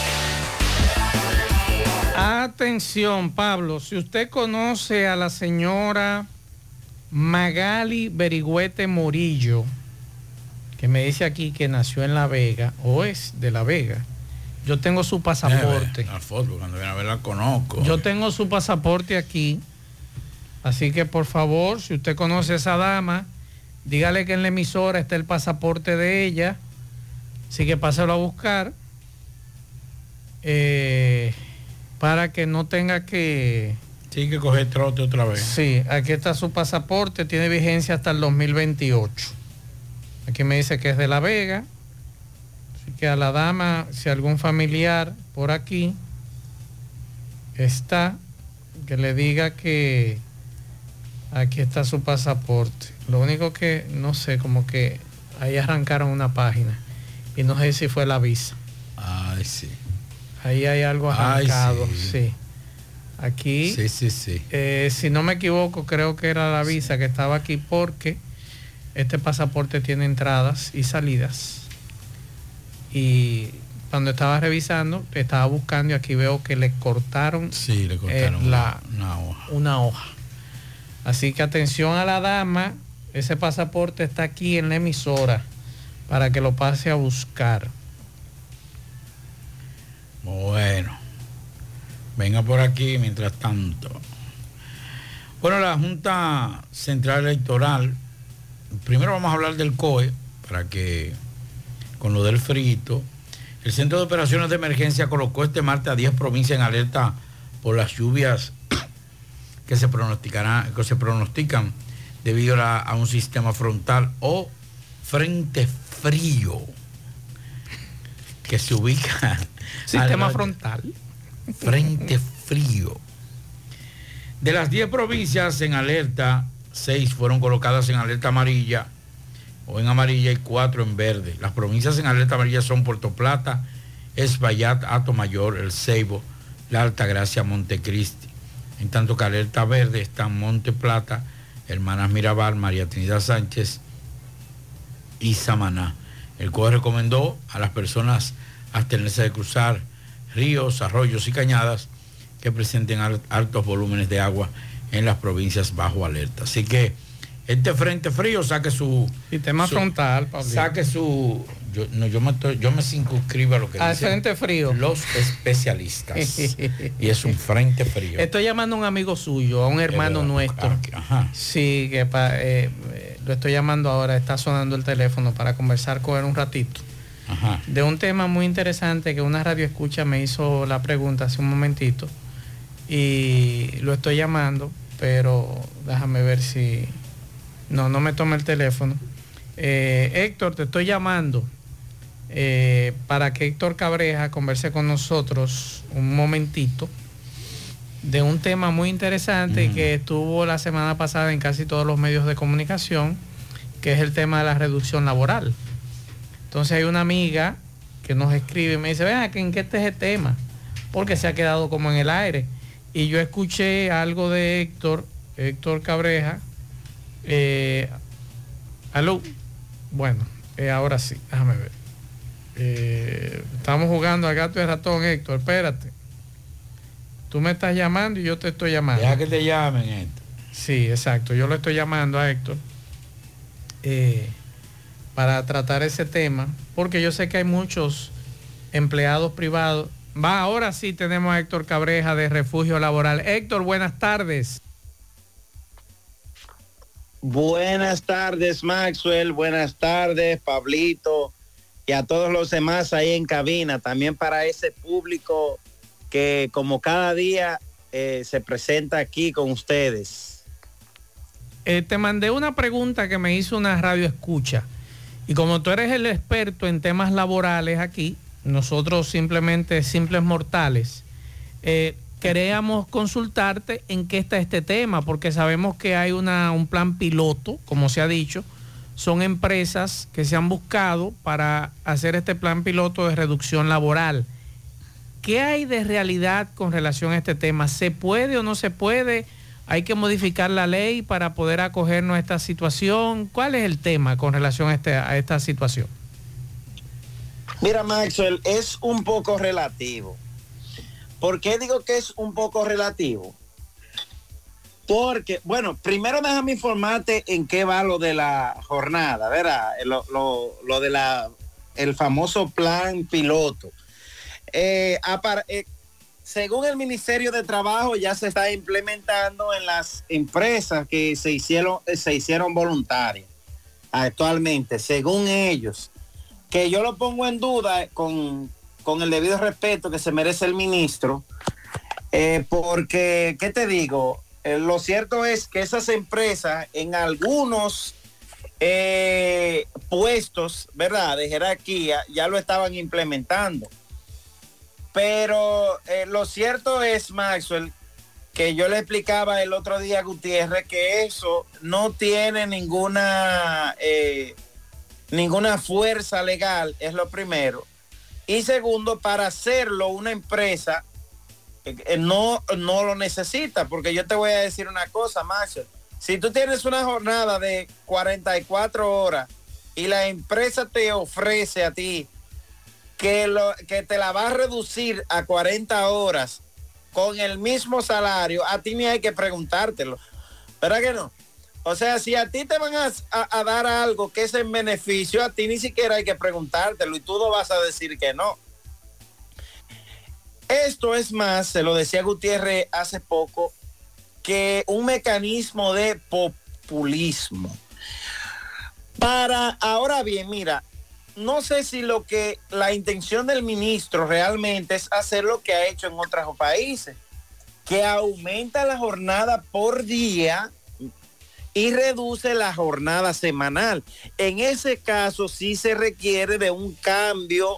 Atención, Pablo, si usted conoce a la señora Magali Berigüete Morillo, que me dice aquí que nació en La Vega, o es de La Vega, yo tengo su pasaporte. La foto, cuando viene a ver la conozco. Yo tengo su pasaporte aquí, así que por favor, si usted conoce a esa dama, dígale que en la emisora está el pasaporte de ella, así que páselo a buscar. Eh, para que no tenga que... Sí, que coger trote otra vez. Sí, aquí está su pasaporte, tiene vigencia hasta el 2028. Aquí me dice que es de La Vega. Así que a la dama, si algún familiar por aquí está, que le diga que aquí está su pasaporte. Lo único que no sé, como que ahí arrancaron una página y no sé si fue la visa. Ay, sí. Ahí hay algo Ay, arrancado, sí. sí. Aquí, Sí, sí, sí. eh, si no me equivoco, creo que era la visa que estaba aquí porque este pasaporte tiene entradas y salidas. Y cuando estaba revisando, estaba buscando y aquí veo que le cortaron, Sí, le eh, cortaron la, una hoja. una hoja. Así que atención a la dama, ese pasaporte está aquí en la emisora para que lo pase a buscar. Bueno, venga por aquí mientras tanto. Bueno, la Junta Central Electoral, primero vamos a hablar del COE, para que con lo del frito, el Centro de Operaciones de Emergencia colocó este martes a 10 provincias en alerta por las lluvias que se pronosticarán, que se pronostican debido a, a un sistema frontal o frente frío que se ubica Sistema al- frontal. Frente frío. De las 10 provincias en alerta, 6 fueron colocadas en alerta amarilla o en amarilla y 4 en verde. Las provincias en alerta amarilla son Puerto Plata, Espaillat, Ato Mayor, El Ceibo, La Altagracia, Montecristi. En tanto que alerta verde están Monte Plata, Hermanas Mirabal, María Trinidad Sánchez y Samaná. El COE recomendó a las personas abstenerse de cruzar ríos, arroyos y cañadas que presenten al- altos volúmenes de agua en las provincias bajo alerta. Así que este frente frío saque su... Sistema frontal, Pablito. Saque su... Yo, no, yo, me, yo me circunscribo a lo que Al dicen frente frío. los especialistas. y es un frente frío. Estoy llamando a un amigo suyo, a un hermano nuestro. Sí, que pa- eh, eh, lo estoy llamando ahora, está sonando el teléfono para conversar con él un ratito. Ajá. De un tema muy interesante que una radio escucha me hizo la pregunta hace un momentito y lo estoy llamando, pero déjame ver si... No, no me toma el teléfono. Eh, Héctor, te estoy llamando eh, para que Héctor Cabreja converse con nosotros un momentito de un tema muy interesante que estuvo la semana pasada en casi todos los medios de comunicación, que es el tema de la reducción laboral. Entonces hay una amiga que nos escribe y me dice, vean, ¿en qué este es el tema? Porque se ha quedado como en el aire. Y yo escuché algo de Héctor, Héctor Cabreja. Eh, aló. Bueno, eh, ahora sí, déjame ver. Eh, estamos jugando a gato y ratón, Héctor, espérate. Tú me estás llamando y yo te estoy llamando. Deja que te llamen, Héctor. Sí, exacto. Yo lo estoy llamando a Héctor eh, para tratar ese tema, porque yo sé que hay muchos empleados privados. Va, ahora sí tenemos a Héctor Cabreja de Refugio Laboral. Héctor, buenas tardes. Buenas tardes, Maxwell. Buenas tardes, Pablito. Y a todos los demás ahí en cabina. También para ese público que como cada día eh, se presenta aquí con ustedes. Eh, te mandé una pregunta que me hizo una radio escucha. Y como tú eres el experto en temas laborales aquí, nosotros simplemente simples mortales, eh, queríamos consultarte en qué está este tema, porque sabemos que hay una, un plan piloto, como se ha dicho, son empresas que se han buscado para hacer este plan piloto de reducción laboral. ¿Qué hay de realidad con relación a este tema? ¿Se puede o no se puede? ¿Hay que modificar la ley para poder acogernos a esta situación? ¿Cuál es el tema con relación a, este- a esta situación? Mira, Maxwell, es un poco relativo. ¿Por qué digo que es un poco relativo? Porque, bueno, primero déjame informarte en qué va lo de la jornada, ¿verdad? Lo, de la, el famoso plan piloto. Eh, eh, según el Ministerio de Trabajo, ya se está implementando en las empresas que se hicieron, eh, voluntarias actualmente, según ellos que yo lo pongo en duda con, con el debido respeto que se merece el ministro, eh, porque, ¿qué te digo? Eh, lo cierto es que esas empresas en algunos eh, puestos, ¿verdad? De jerarquía ya lo estaban implementando. Pero eh, lo cierto es, Maxwell, que yo le explicaba el otro día a Gutiérrez que eso no tiene ninguna eh, ninguna fuerza legal, es lo primero. Y segundo, para hacerlo una empresa eh, no, no lo necesita, porque yo te voy a decir una cosa, Marshall. Si tú tienes una jornada de 44 horas y la empresa te ofrece a ti que, te la va a reducir a 40 horas con el mismo salario, a ti ni hay que preguntártelo. ¿Verdad que no? O sea, si a ti te van a, a- a dar algo que es en beneficio, a ti ni siquiera hay que preguntártelo y tú no vas a decir que no. Esto es más, se lo decía Gutiérrez hace poco, que un mecanismo de populismo. Para, ahora bien, mira, no sé si lo que la intención del ministro realmente es hacer lo que ha hecho en otros países, que aumenta la jornada por día y reduce la jornada semanal. En ese caso sí se requiere de un cambio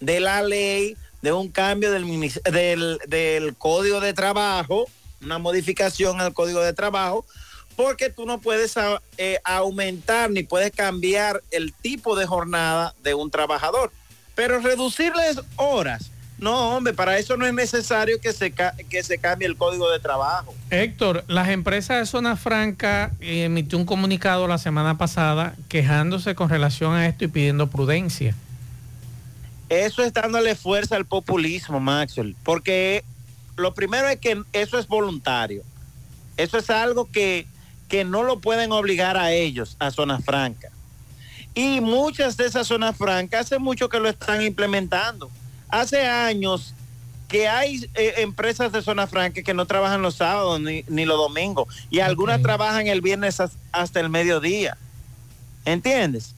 de la ley, de un cambio del, del código de trabajo, una modificación al código de trabajo, porque tú no puedes a- eh, aumentar ni puedes cambiar el tipo de jornada de un trabajador. Pero reducirles horas, no, hombre, para eso no es necesario que se, que se cambie el código de trabajo. Héctor, las empresas de zona franca eh, emitió un comunicado la semana pasada quejándose con relación a esto y pidiendo prudencia. Eso es dándole fuerza al populismo, Maxwell, porque lo primero es que eso es voluntario. Eso es algo que, que no lo pueden obligar a ellos, a zonas francas. Y muchas de esas zonas francas hace mucho que lo están implementando. Hace años que hay eh, empresas de zona franca que no trabajan los sábados ni, ni los domingos y algunas trabajan el viernes has- hasta el mediodía. ¿Entiendes?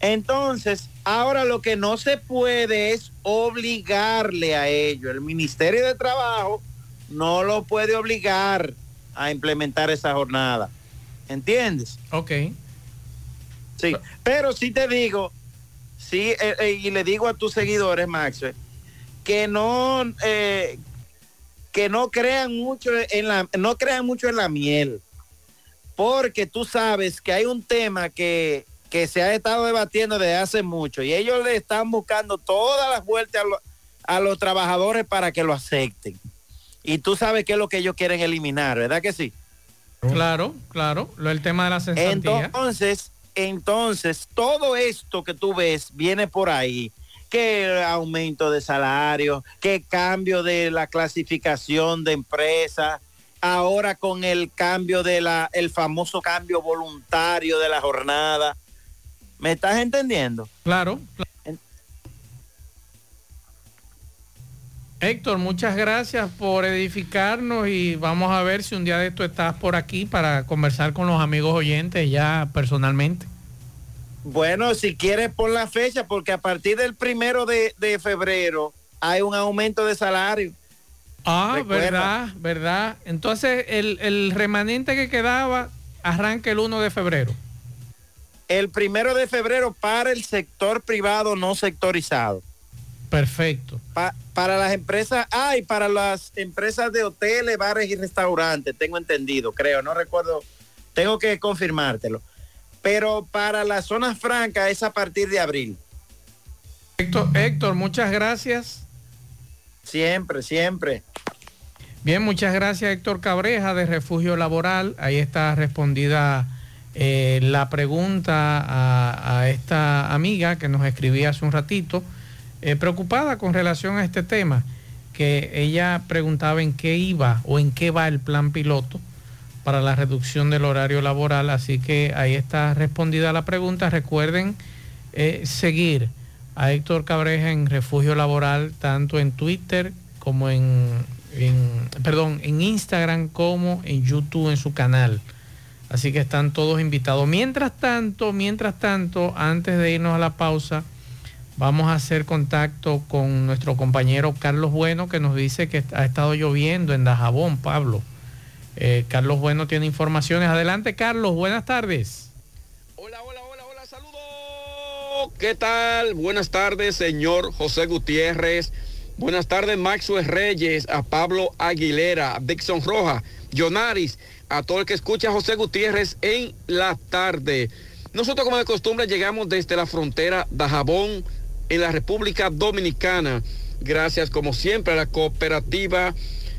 Entonces, ahora lo que no se puede es obligarle a ello. El Ministerio de Trabajo no lo puede obligar a implementar esa jornada. ¿Entiendes? Ok. Sí, pero sí te digo, sí, eh, eh, y le digo a tus seguidores, Maxwell, que no, eh, que no crean mucho en la, no crean mucho en la miel, porque tú sabes que hay un tema que, que se ha estado debatiendo desde hace mucho y ellos le están buscando todas las vueltas a, lo- a los trabajadores para que lo acepten. Y tú sabes qué es lo que ellos quieren eliminar, ¿verdad que sí? Claro, claro. Lo el tema de la cesantía. Entonces, entonces, todo esto que tú ves viene por ahí. Que aumento de salario, que cambio de la clasificación de empresa, ahora con el cambio de la, el famoso cambio voluntario de la jornada. ¿Me estás entendiendo? Claro. Héctor, muchas gracias por edificarnos y vamos a ver si un día de esto estás por aquí para conversar con los amigos oyentes ya personalmente. Bueno, si quieres pon la fecha, porque a partir del primero de, de febrero hay un aumento de salario. Ah, Recuerda. verdad, verdad. Entonces el, el remanente que quedaba arranca el 1 de febrero. El primero de febrero para el sector privado no sectorizado. Perfecto. Pa- para las empresas, ah, y para las empresas de hoteles, bares y restaurantes, tengo entendido, creo, no recuerdo, tengo que confirmártelo. Pero para las zonas francas es a partir de abril. Héctor, Héctor, muchas gracias. Siempre, siempre. Bien, muchas gracias Héctor Cabreja de Refugio Laboral. Ahí está respondida eh, la pregunta a, a esta amiga que nos escribía hace un ratito, eh, preocupada con relación a este tema, que ella preguntaba en qué iba o en qué va el plan piloto para la reducción del horario laboral. Así que ahí está respondida la pregunta. Recuerden eh, seguir a Héctor Cabreja en Refugio Laboral, tanto en Twitter como en, en- perdón, en Instagram como en YouTube en su canal. Así que están todos invitados. Mientras tanto, mientras tanto, antes de irnos a la pausa, vamos a hacer contacto con nuestro compañero Carlos Bueno, que nos dice que ha estado lloviendo en Dajabón, Pablo. Eh, Carlos Bueno tiene informaciones. Adelante, Carlos, buenas tardes. ¿Qué tal? Buenas tardes, señor José Gutiérrez. Buenas tardes, Maxwell Reyes, a Pablo Aguilera, a Dixon Roja, Jonaris, a todo el que escucha a José Gutiérrez en la tarde. Nosotros, como de costumbre, llegamos desde la frontera de Jabón, en la República Dominicana. Gracias, como siempre, a la cooperativa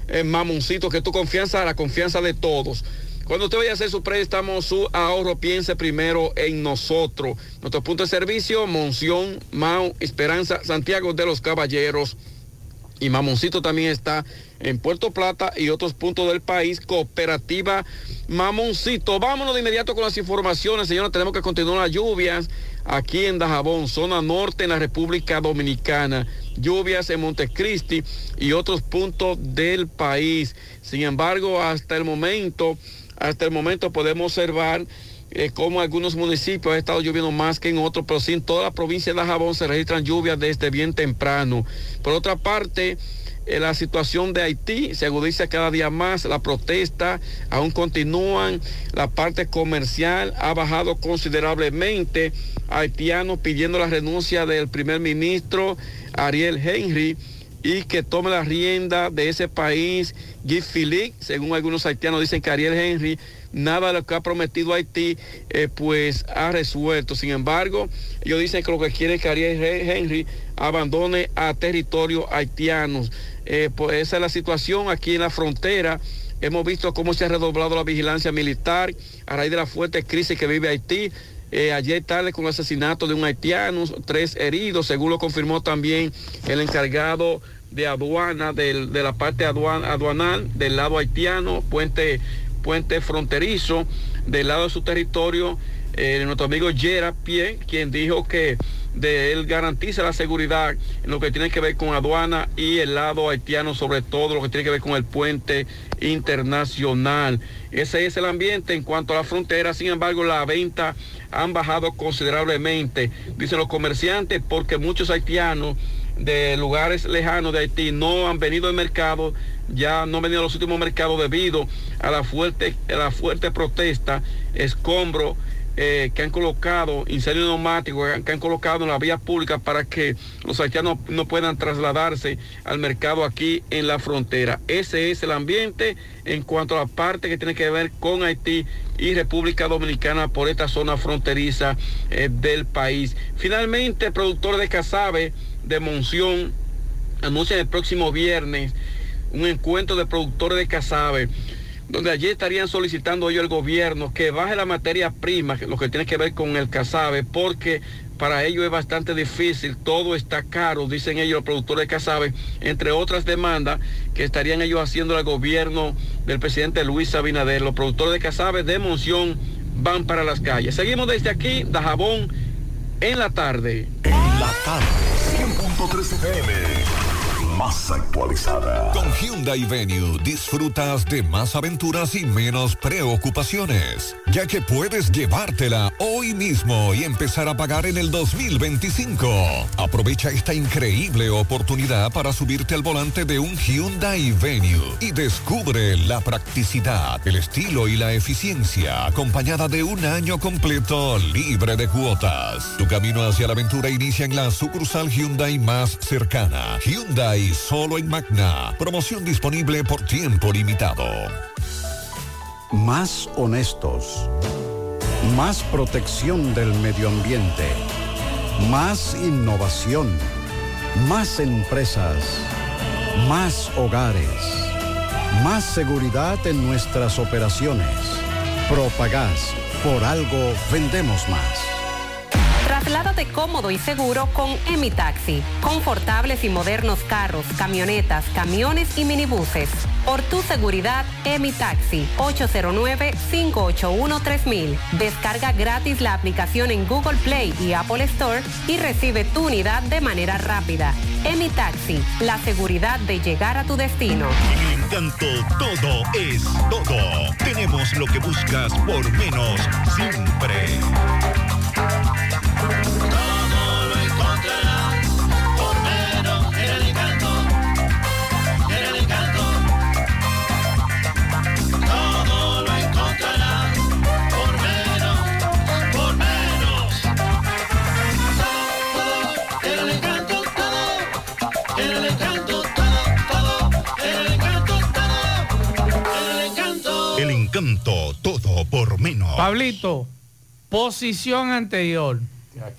eh, Mamoncito, que tu confianza, la confianza de todos. Cuando usted vaya a hacer su préstamo, su ahorro, piense primero en nosotros. Nuestro punto de servicio, Monción, Mau, Esperanza, Santiago de los Caballeros. Y Mamoncito también está en Puerto Plata y otros puntos del país. Cooperativa Mamoncito. Vámonos de inmediato con las informaciones, señores. Tenemos que continuar las lluvias aquí en Dajabón, zona norte en la República Dominicana. Lluvias en Montecristi y otros puntos del país. Sin embargo, hasta el momento hasta el momento podemos observar eh, cómo algunos municipios ha estado lloviendo más que en otros, pero sin toda la provincia de Jabón se registran lluvias desde bien temprano. Por otra parte, la situación de Haití se agudiza cada día más, la protesta aún continúan, la parte comercial ha bajado considerablemente, haitianos pidiendo la renuncia del primer ministro Ariel Henry y que tome la rienda de ese país, Guy Philippe, según algunos haitianos dicen que Ariel Henry, nada de lo que ha prometido Haití, eh, pues ha resuelto. Sin embargo, ellos dicen que lo que quieren es que Ariel Henry abandone a territorios haitianos. Eh, pues esa es la situación aquí en la frontera. Hemos visto cómo se ha redoblado la vigilancia militar a raíz de la fuerte crisis que vive Haití. Eh, ayer tarde con el asesinato de un haitiano, tres heridos, según lo confirmó también el encargado de aduana, de la parte aduanal del lado haitiano, puente, puente fronterizo, del lado de su territorio, eh, nuestro amigo Gerard Pie, quien dijo que de él garantiza la seguridad en lo que tiene que ver con aduana y el lado haitiano, sobre todo lo que tiene que ver con el puente internacional. Ese es el ambiente en cuanto a la frontera, sin embargo la venta han bajado considerablemente, dicen los comerciantes, porque muchos haitianos de lugares lejanos de Haití no han venido al mercado, ya no han venido a los últimos mercados debido a la fuerte, a la fuerte protesta, escombro eh, que han colocado, incendios neumáticos que han colocado en la vía pública para que los haitianos no puedan trasladarse al mercado aquí en la frontera. Ese es el ambiente en cuanto a la parte que tiene que ver con Haití y República Dominicana por esta zona fronteriza eh, del país. Finalmente, productor de Casabe de Monción anuncia el próximo viernes un encuentro de productores de Casabe donde allí estarían solicitando ellos al gobierno que baje la materia prima, lo que tiene que ver con el casabe, porque para ellos es bastante difícil, todo está caro, dicen ellos los productores de casabe, entre otras demandas que estarían ellos haciendo al gobierno del presidente Luis Abinader. Los productores de casabe de Monción van para las calles. Seguimos desde aquí, Dajabón, en la tarde. En la tarde, 100.3 FM más actualizada. Con Hyundai Venue disfrutas de más aventuras y menos preocupaciones, ya que puedes llevártela hoy mismo y empezar a pagar en el 2025. Aprovecha esta increíble oportunidad para subirte al volante de un Hyundai Venue y descubre la practicidad, el estilo y la eficiencia acompañada de un año completo libre de cuotas. Tu camino hacia la aventura inicia en la sucursal Hyundai más cercana. Hyundai solo en Magna. Promoción disponible por tiempo limitado. Más honestos. Más protección del medio ambiente. Más innovación. Más empresas. Más hogares. Más seguridad en nuestras operaciones. Propagás. Por algo vendemos más. Trasládate cómodo y seguro con Emitaxi. Confortables y modernos carros, camionetas, camiones y minibuses. Por tu seguridad, Emitaxi 809-581-3000. Descarga gratis la aplicación en Google Play y Apple Store y recibe tu unidad de manera rápida. Emitaxi, la seguridad de llegar a tu destino. En Encanto todo es todo. Tenemos lo que buscas por menos siempre. Pablito, posición anterior.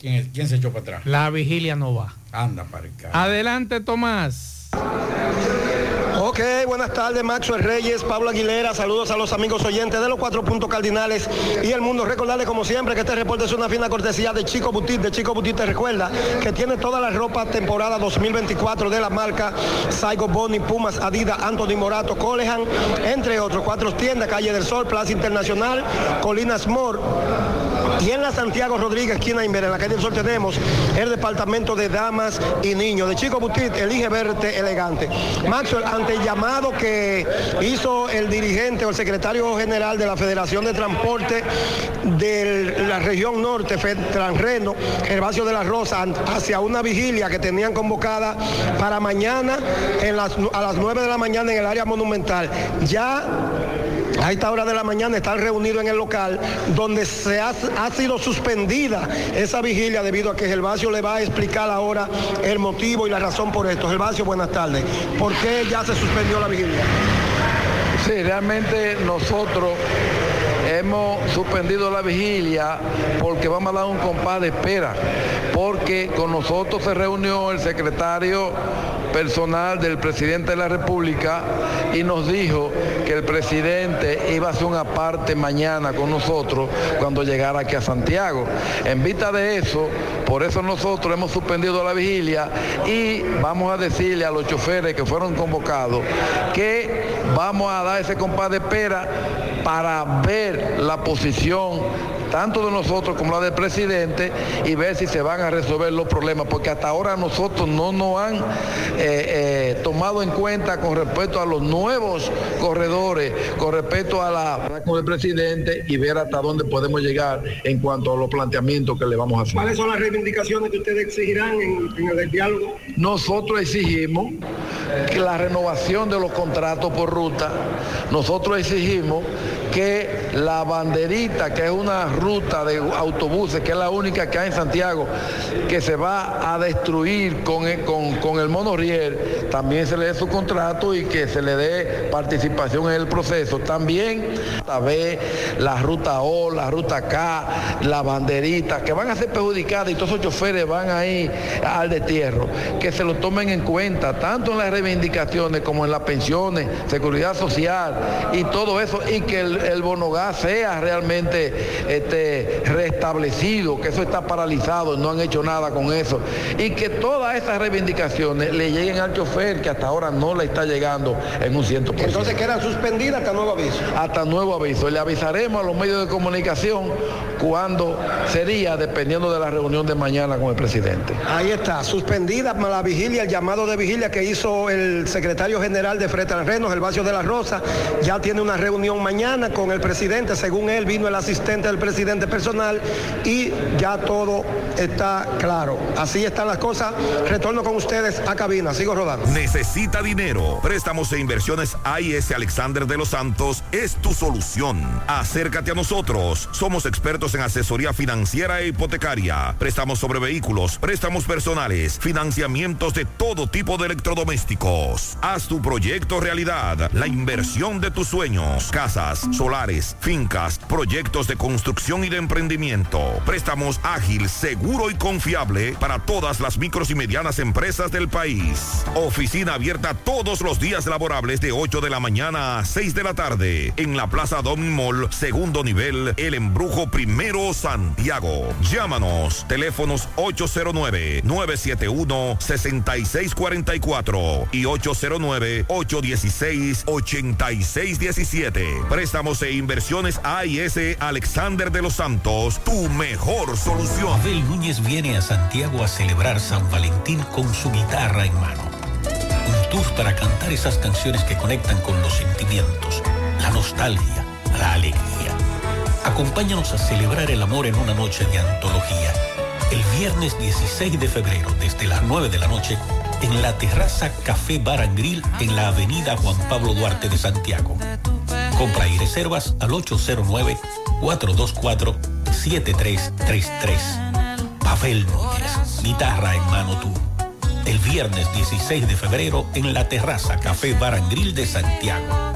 ¿Quién, quién se echó para atrás? La vigilia no va. Anda para acá. Adelante, Tomás. Ok, buenas tardes, Maxwell Reyes, Pablo Aguilera, saludos a los amigos oyentes de los cuatro puntos cardinales y el mundo. Recordarles como siempre que este reporte es una fina cortesía de Chico Butit. De Chico Butit te recuerda que tiene toda la ropa temporada 2024 de la marca Saigo Boni, Pumas, Adidas, Anthony Morato, Colehan, entre otros. Cuatro tiendas, Calle del Sol, Plaza Internacional, Colinas Mor. Y en la Santiago Rodríguez, esquina Inver, en la calle del Sol tenemos el departamento de damas y niños. De Chico Butit, elige verte elegante. Maxwell, ante el llamado que hizo el dirigente o el secretario general de la Federación de Transporte de la región norte, Transreno, Gervasio de la Rosa, hacia una vigilia que tenían convocada para mañana a las 9 de la mañana en el área monumental. Ya a esta hora de la mañana están reunidos en el local donde se ha, ha, sido suspendida esa vigilia debido a que Gervasio le va a explicar ahora el motivo y la razón por esto. Gervasio, buenas tardes. ¿Por qué ya se suspendió la vigilia? Sí, realmente nosotros hemos suspendido la vigilia porque vamos a dar un compás de espera, porque con nosotros se reunió el secretario personal del presidente de la República y nos dijo que el presidente iba a hacer una parte mañana con nosotros cuando llegara aquí a Santiago. En vista de eso, por eso nosotros hemos suspendido la vigilia y vamos a decirle a los choferes que fueron convocados que vamos a dar ese compás de espera para ver la posición tanto de nosotros como la del presidente y ver si se van a resolver los problemas, porque hasta ahora nosotros no nos han eh, eh, tomado en cuenta con respecto a los nuevos corredores, con respecto a la con el presidente y ver hasta dónde podemos llegar en cuanto a los planteamientos que le vamos a hacer. ¿Cuáles son las reivindicaciones que ustedes exigirán en, en el diálogo? Nosotros exigimos que la renovación de los contratos por ruta, nosotros exigimos que la banderita, que es una ruta de autobuses, que es la única que hay en Santiago, que se va a destruir con el, con, con el monorriel, también se le dé su contrato y que se le dé participación en el proceso. También la B, la ruta O, la ruta K, la banderita, que van a ser perjudicadas y todos esos choferes van ahí al destierro, que se lo tomen en cuenta, tanto en las reivindicaciones como en las pensiones, seguridad social y todo eso, y que el bonogás sea realmente este, restablecido, que eso está paralizado, no han hecho nada con eso, y que todas esas reivindicaciones le lleguen al chofer que hasta ahora no le está llegando en un 100%. Entonces quedan suspendidas hasta nuevo aviso. Hasta nuevo aviso. Le avisaremos a los medios de comunicación cuándo sería, dependiendo de la reunión de mañana con el presidente. Ahí está, suspendida la vigilia, el llamado de vigilia que hizo el secretario general de Fretanrenos, el Vacio de la Rosa, ya tiene una reunión mañana con el presidente, según él vino el asistente del presidente personal y ya todo está claro. Así están las cosas. Retorno con ustedes a cabina, sigo rodando. Necesita dinero. Préstamos e inversiones AIS Alexander de los Santos es tu solución. Acércate a nosotros. Somos expertos en asesoría financiera e hipotecaria. Préstamos sobre vehículos, préstamos personales, financiamientos de todo tipo de electrodomésticos. Haz tu proyecto realidad. La inversión de tus sueños. Casas, solares, fincas, proyectos de construcción y de emprendimiento. Préstamos ágil, seguro y confiable para todas las micros y medianas empresas del país. Oficina abierta todos los días laborables de 8 de la mañana a 6 de la tarde en la Plaza Domin Mall, segundo nivel, El Embrujo Primero, Santiago. Llámanos, teléfonos 809-971-6644 y 809-816-8617. Préstamos e inversiones AIS Alexander de los Santos, tu mejor solución. Abel Núñez viene a Santiago a celebrar San Valentín con su guitarra en mano. Un tour para cantar esas canciones que conectan con los sentimientos, la nostalgia, la alegría. Acompáñanos a celebrar el amor en una noche de antología. El viernes 16 de febrero, desde las 9 de la noche, en la terraza Café Bar and Grill en la avenida Juan Pablo Duarte de Santiago. Compra y reservas al 809-424-7333. Pavel Núñez, guitarra en mano tú. El viernes 16 de febrero en la terraza Café Bar and Grill de Santiago.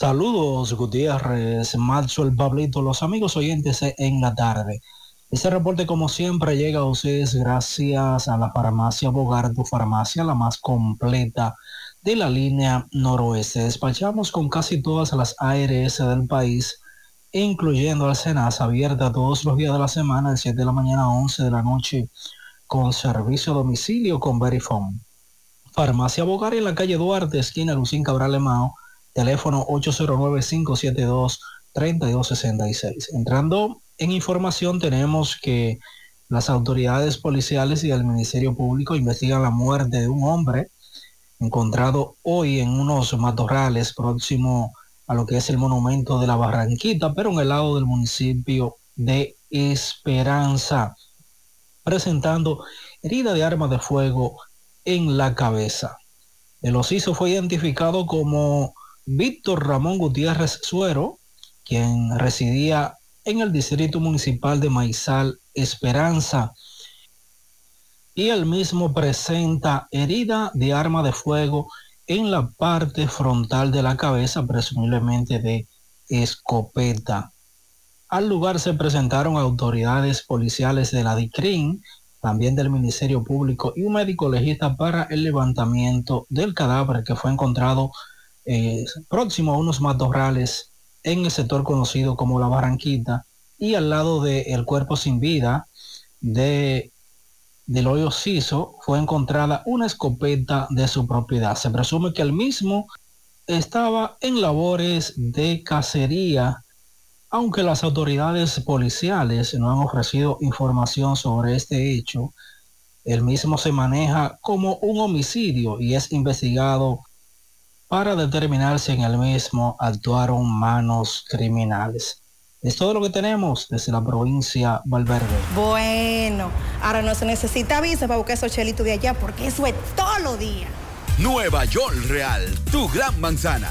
Saludos, Gutiérrez, Maxwell, Pablito, los amigos oyentes en la tarde. Este reporte, como siempre, llega a ustedes gracias a la farmacia Bogar, tu farmacia, la más completa de la línea noroeste. Despachamos con casi todas las ARS del país, incluyendo la Cenas, abierta todos los días de la semana, de 7 de la mañana a 11 de la noche, con servicio a domicilio con Verifone. Farmacia Bogar en la calle Duarte, esquina Lucín Cabral Lemao, teléfono 809-572-3266. Entrando en información, tenemos que las autoridades policiales y el Ministerio Público investigan la muerte de un hombre encontrado hoy en unos matorrales próximo a lo que es el monumento de la Barranquita, pero en el lado del municipio de Esperanza, presentando herida de arma de fuego en la cabeza. El ociso fue identificado como Víctor Ramón Gutiérrez Suero, quien residía en el distrito municipal de Maizal Esperanza. Y el mismo presenta herida de arma de fuego en la parte frontal de la cabeza, presumiblemente de escopeta. Al lugar se presentaron autoridades policiales de la DICRIN, también del Ministerio Público y un médico legista para el levantamiento del cadáver que fue encontrado eh, próximo a unos matorrales en el sector conocido como La Barranquita y al lado del cuerpo sin vida de del hoyo fue encontrada una escopeta de su propiedad. Se presume que el mismo estaba en labores de cacería, aunque las autoridades policiales no han ofrecido información sobre este hecho. El mismo se maneja como un homicidio y es investigado para determinar si en el mismo actuaron manos criminales. Es todo lo que tenemos desde la provincia Valverde. Bueno, ahora no se necesita visa para buscar esos chelitos de allá porque eso es todo lo día. Nueva York Real, tu gran manzana.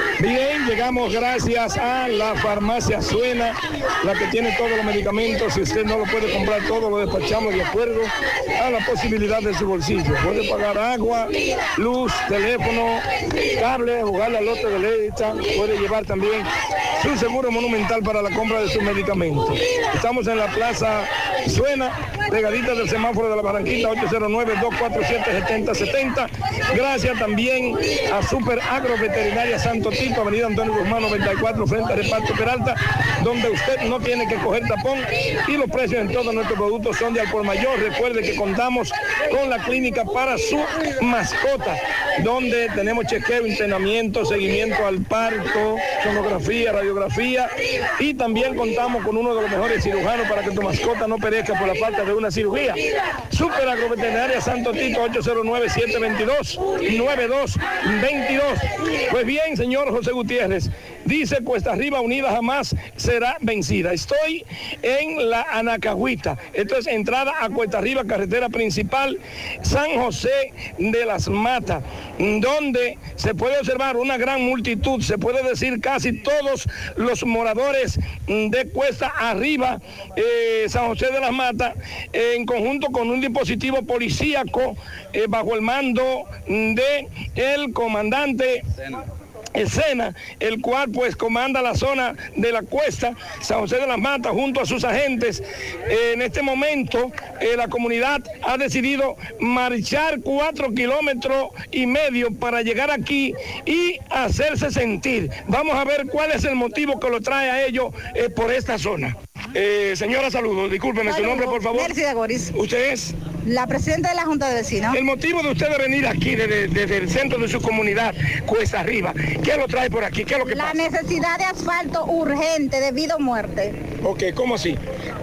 Bien, llegamos gracias a la farmacia Suena, la que tiene todos los medicamentos. Si usted no lo puede comprar todo, lo despachamos de acuerdo a la posibilidad de su bolsillo. Puede pagar agua, luz, teléfono, cable, jugar la lote de leche. Puede llevar también su seguro monumental para la compra de sus medicamentos. Estamos en la plaza Suena, pegadita del semáforo de la Barranquita, 809-247-7070. Gracias también a Super Agro Veterinaria Santo Tito, Avenida Antonio Guzmán 94, frente a Reparto Peralta, donde usted no tiene que coger tapón y los precios en todos nuestros productos son de al por mayor. Recuerde que contamos con la clínica para su mascota, donde tenemos chequeo, entrenamiento, seguimiento al parto, sonografía, radiografía y también contamos con uno de los mejores cirujanos para que tu mascota no perezca por la falta de una cirugía. Super Agroveterinaria Santo Tito 809-722-9222. Pues bien, señor José Gutiérrez, dice Cuesta Arriba Unida jamás será vencida. Estoy en la Anacahuita. Esto es entrada a Cuesta Arriba, carretera principal, San José de las Matas, donde se puede observar una gran multitud, se puede decir casi todos los moradores de Cuesta Arriba, eh, San José de las Matas, en conjunto con un dispositivo policíaco eh, bajo el mando de comandante escena, el cual pues comanda la zona de la cuesta, San José de las Matas, junto a sus agentes. En este momento eh, la comunidad ha decidido marchar cuatro kilómetros y medio para llegar aquí y hacerse sentir. Vamos a ver cuál es el motivo que lo trae a ellos eh, por esta zona. Eh, señora, saludos. Discúlpeme su nombre, por favor. Mercedes Goris. ¿Usted es? La presidenta de la Junta de Vecinos. El motivo de usted de venir aquí desde, desde el centro de su comunidad, Cuesta Arriba, ¿qué lo trae por aquí? ¿Qué es lo que La pasa? necesidad de asfalto urgente debido a muerte. Ok, ¿cómo así?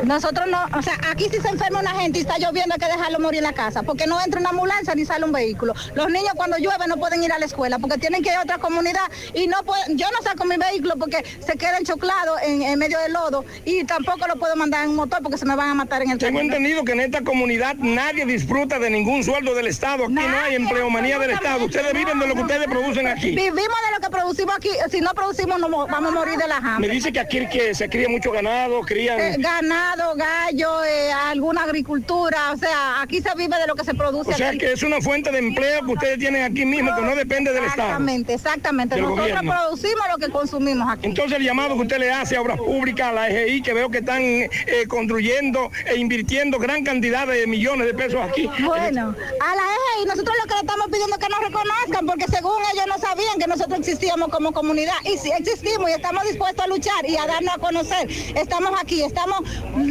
Nosotros no, o sea, aquí si se enferma una gente y está lloviendo hay que dejarlo morir en la casa, porque no entra una ambulancia ni sale un vehículo. Los niños cuando llueve no pueden ir a la escuela porque tienen que ir a otra comunidad y no pueden, yo no saco mi vehículo porque se queda enchoclado en, en medio del lodo y tampoco lo puedo mandar en motor porque se me van a matar en el Tengo camino. entendido que en esta comunidad nadie disfruta de ningún sueldo del Estado. Aquí no hay empleomanía del Estado. Ustedes viven de lo que ustedes producen aquí. Vivimos de lo que producimos aquí, si no producimos no mo- vamos a morir de la hambre. Me dice que aquí que se cría mucho ganado, crían... Eh, ganado, gallo, eh, alguna agricultura, o sea, aquí se vive de lo que se produce O sea aquí. que es una fuente de empleo que ustedes tienen aquí mismo, que no depende del Estado. Exactamente, exactamente. Nosotros gobierno. producimos lo que consumimos aquí. Entonces el llamado que usted le hace a Obras Públicas, a la EGI, que veo que están eh, construyendo e invirtiendo gran cantidad de millones de pesos aquí. Bueno, a la EGI nosotros lo que le estamos pidiendo es que nos reconozcan, porque según ellos no sabían que nosotros existíamos como comunidad. Y si existimos y estamos dispuestos a luchar y a darnos a conocer, estamos aquí, estamos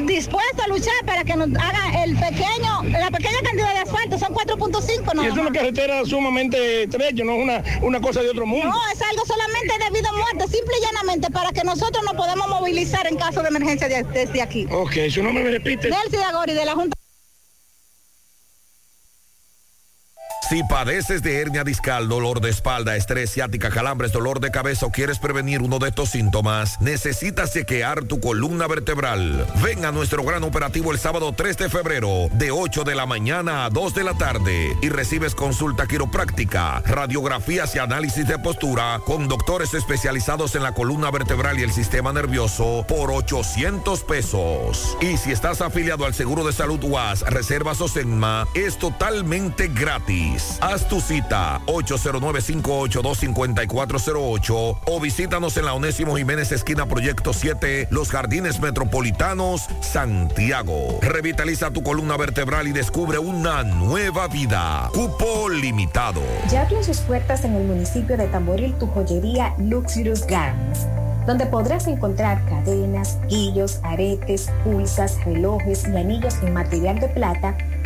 dispuestos a luchar para que nos haga el pequeño, la pequeña cantidad de asfalto, son 4.5 Y no es una carretera sumamente estrecha, no es una, una cosa de otro mundo. No, es algo solamente debido a muerte, simple y llanamente para que nosotros nos podamos movilizar en caso de emergencia de- desde aquí. Ok, su nombre me repite. Nelcy Agori de la Junta. Si padeces de hernia discal, dolor de espalda, estrés ciática, calambres, dolor de cabeza o quieres prevenir uno de estos síntomas, necesitas chequear tu columna vertebral. Ven a nuestro gran operativo el sábado 3 de febrero, de 8 de la mañana a 2 de la tarde, y recibes consulta quiropráctica, radiografías y análisis de postura con doctores especializados en la columna vertebral y el sistema nervioso por 800 pesos. Y si estás afiliado al Seguro de Salud UAS, Reservas o es totalmente gratis. Haz tu cita 809-582-5408 o visítanos en la Onésimo Jiménez esquina Proyecto 7, Los Jardines Metropolitanos, Santiago. Revitaliza tu columna vertebral y descubre una nueva vida. Cupo limitado. Ya abrió sus puertas en el municipio de Tamboril tu joyería Luxurious Garments, donde podrás encontrar cadenas, guillos, aretes, pulsas, relojes y anillos en material de plata,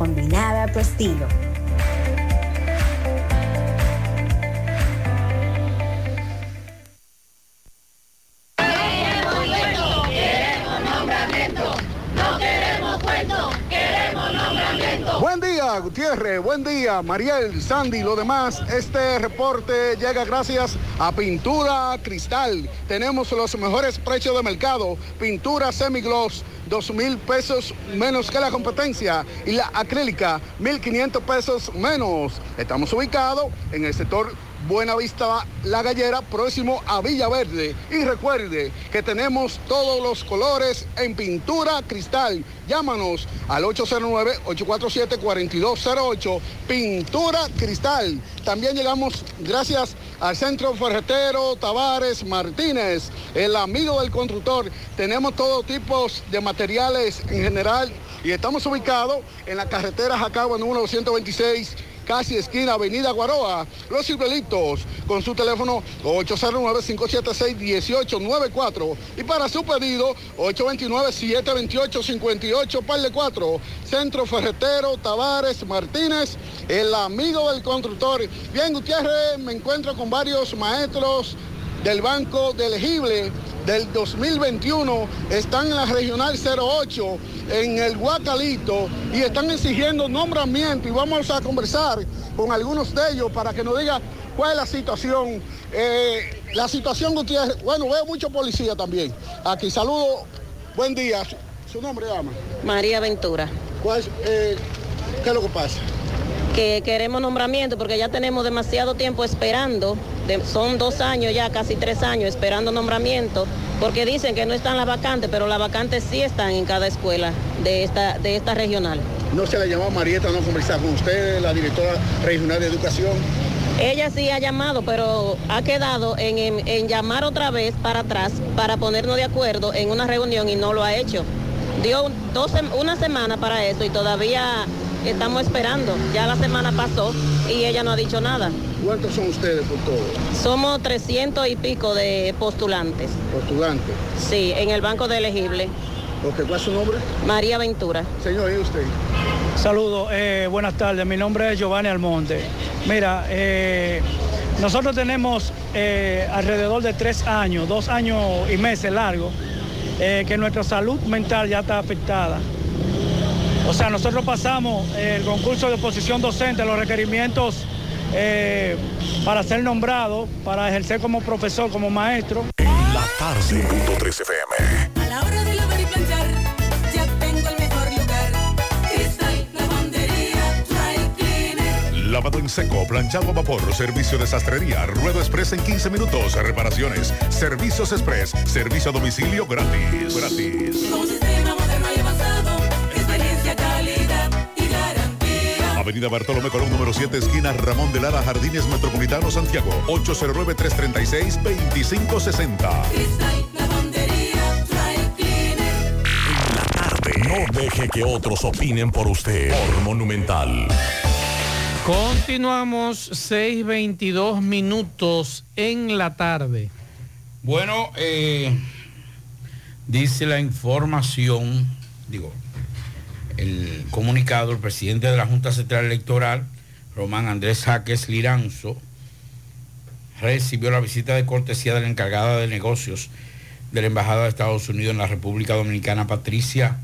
combinada tu estilo. Buen día, Mariel, Sandy, lo demás. Este reporte llega gracias a Pintura Cristal. Tenemos los mejores precios de mercado. Pintura semigloss, dos mil pesos menos que la competencia. Y la acrílica, 1.500 pesos menos. Estamos ubicados en el sector Buena Vista La Gallera, próximo a Villaverde. Y recuerde que tenemos todos los colores en pintura cristal. Llámanos al 809-847-4208. Pintura cristal. También llegamos gracias al Centro Ferretero Tavares Martínez, el amigo del constructor. Tenemos todo tipo de materiales en general y estamos ubicados en la carretera Jacagua número 226 casi esquina Avenida Guaroa, Los Ciruelitos, con su teléfono 809-576-1894 y para su pedido 829-728-58 par de 4, Centro Ferretero Tavares Martínez, el amigo del constructor. Bien, Gutiérrez, me encuentro con varios maestros del Banco de Elegible del 2021 están en la regional 08, en el Guacalito, y están exigiendo nombramiento y vamos a conversar con algunos de ellos para que nos diga cuál es la situación. Eh, la situación que ustedes, bueno, veo mucho policía también. Aquí saludo, buen día. ¿Su, nombre llama? María Ventura. ¿Cuál, eh, ¿Qué es lo que pasa? Que queremos nombramiento porque ya tenemos demasiado tiempo esperando, de- son dos años ya, casi tres años esperando nombramiento, porque dicen que no están las vacantes, pero las vacantes sí están en cada escuela de esta, de esta regional. No se le llamó a Marieta no conversar con usted, la directora regional de educación. Ella sí ha llamado, pero ha quedado en, en- en llamar otra vez para atrás para ponernos de acuerdo en una reunión y no lo ha hecho. Dio dos una semana para eso y todavía estamos esperando. Ya la semana pasó y ella no ha dicho nada. ¿Cuántos son ustedes por todo? Somos 300 y pico de postulantes. Postulantes. Sí, en el banco de elegible. Ok, ¿cuál es su nombre? María Ventura. Señor, ¿y usted? Saludos, eh, buenas tardes. Mi nombre es Giovanni Almonte. Mira, eh, nosotros tenemos eh, alrededor de tres años, dos años y meses largos, eh, que nuestra salud mental ya está afectada. O sea, nosotros pasamos eh, el concurso de posición docente, los requerimientos eh, para ser nombrado, para ejercer como profesor, como maestro. La tarde. Punto 3 FM. A la hora de lavar y planchar, ya tengo el mejor lugar. Cristal, lavandería, dry cleaner. Lavado en seco, planchado a vapor, servicio de sastrería, ruedo express en 15 minutos, reparaciones, servicios express, servicio a domicilio gratis. Gratis. Avenida Bartolomé Colón, número 7, esquina Ramón de Lara, Jardines Metropolitano, Santiago. 809-336-2560. Cristal, lavandería, dry cleaner. No deje que otros opinen por usted. Por Monumental. Continuamos 6.22 minutos en la tarde. Bueno, eh, dice la información, digo, el comunicado, el presidente de la Junta Central Electoral, Román Andrés Jaques Liranzo, recibió la visita de cortesía de la encargada de negocios de la Embajada de Estados Unidos en la República Dominicana, Patricia,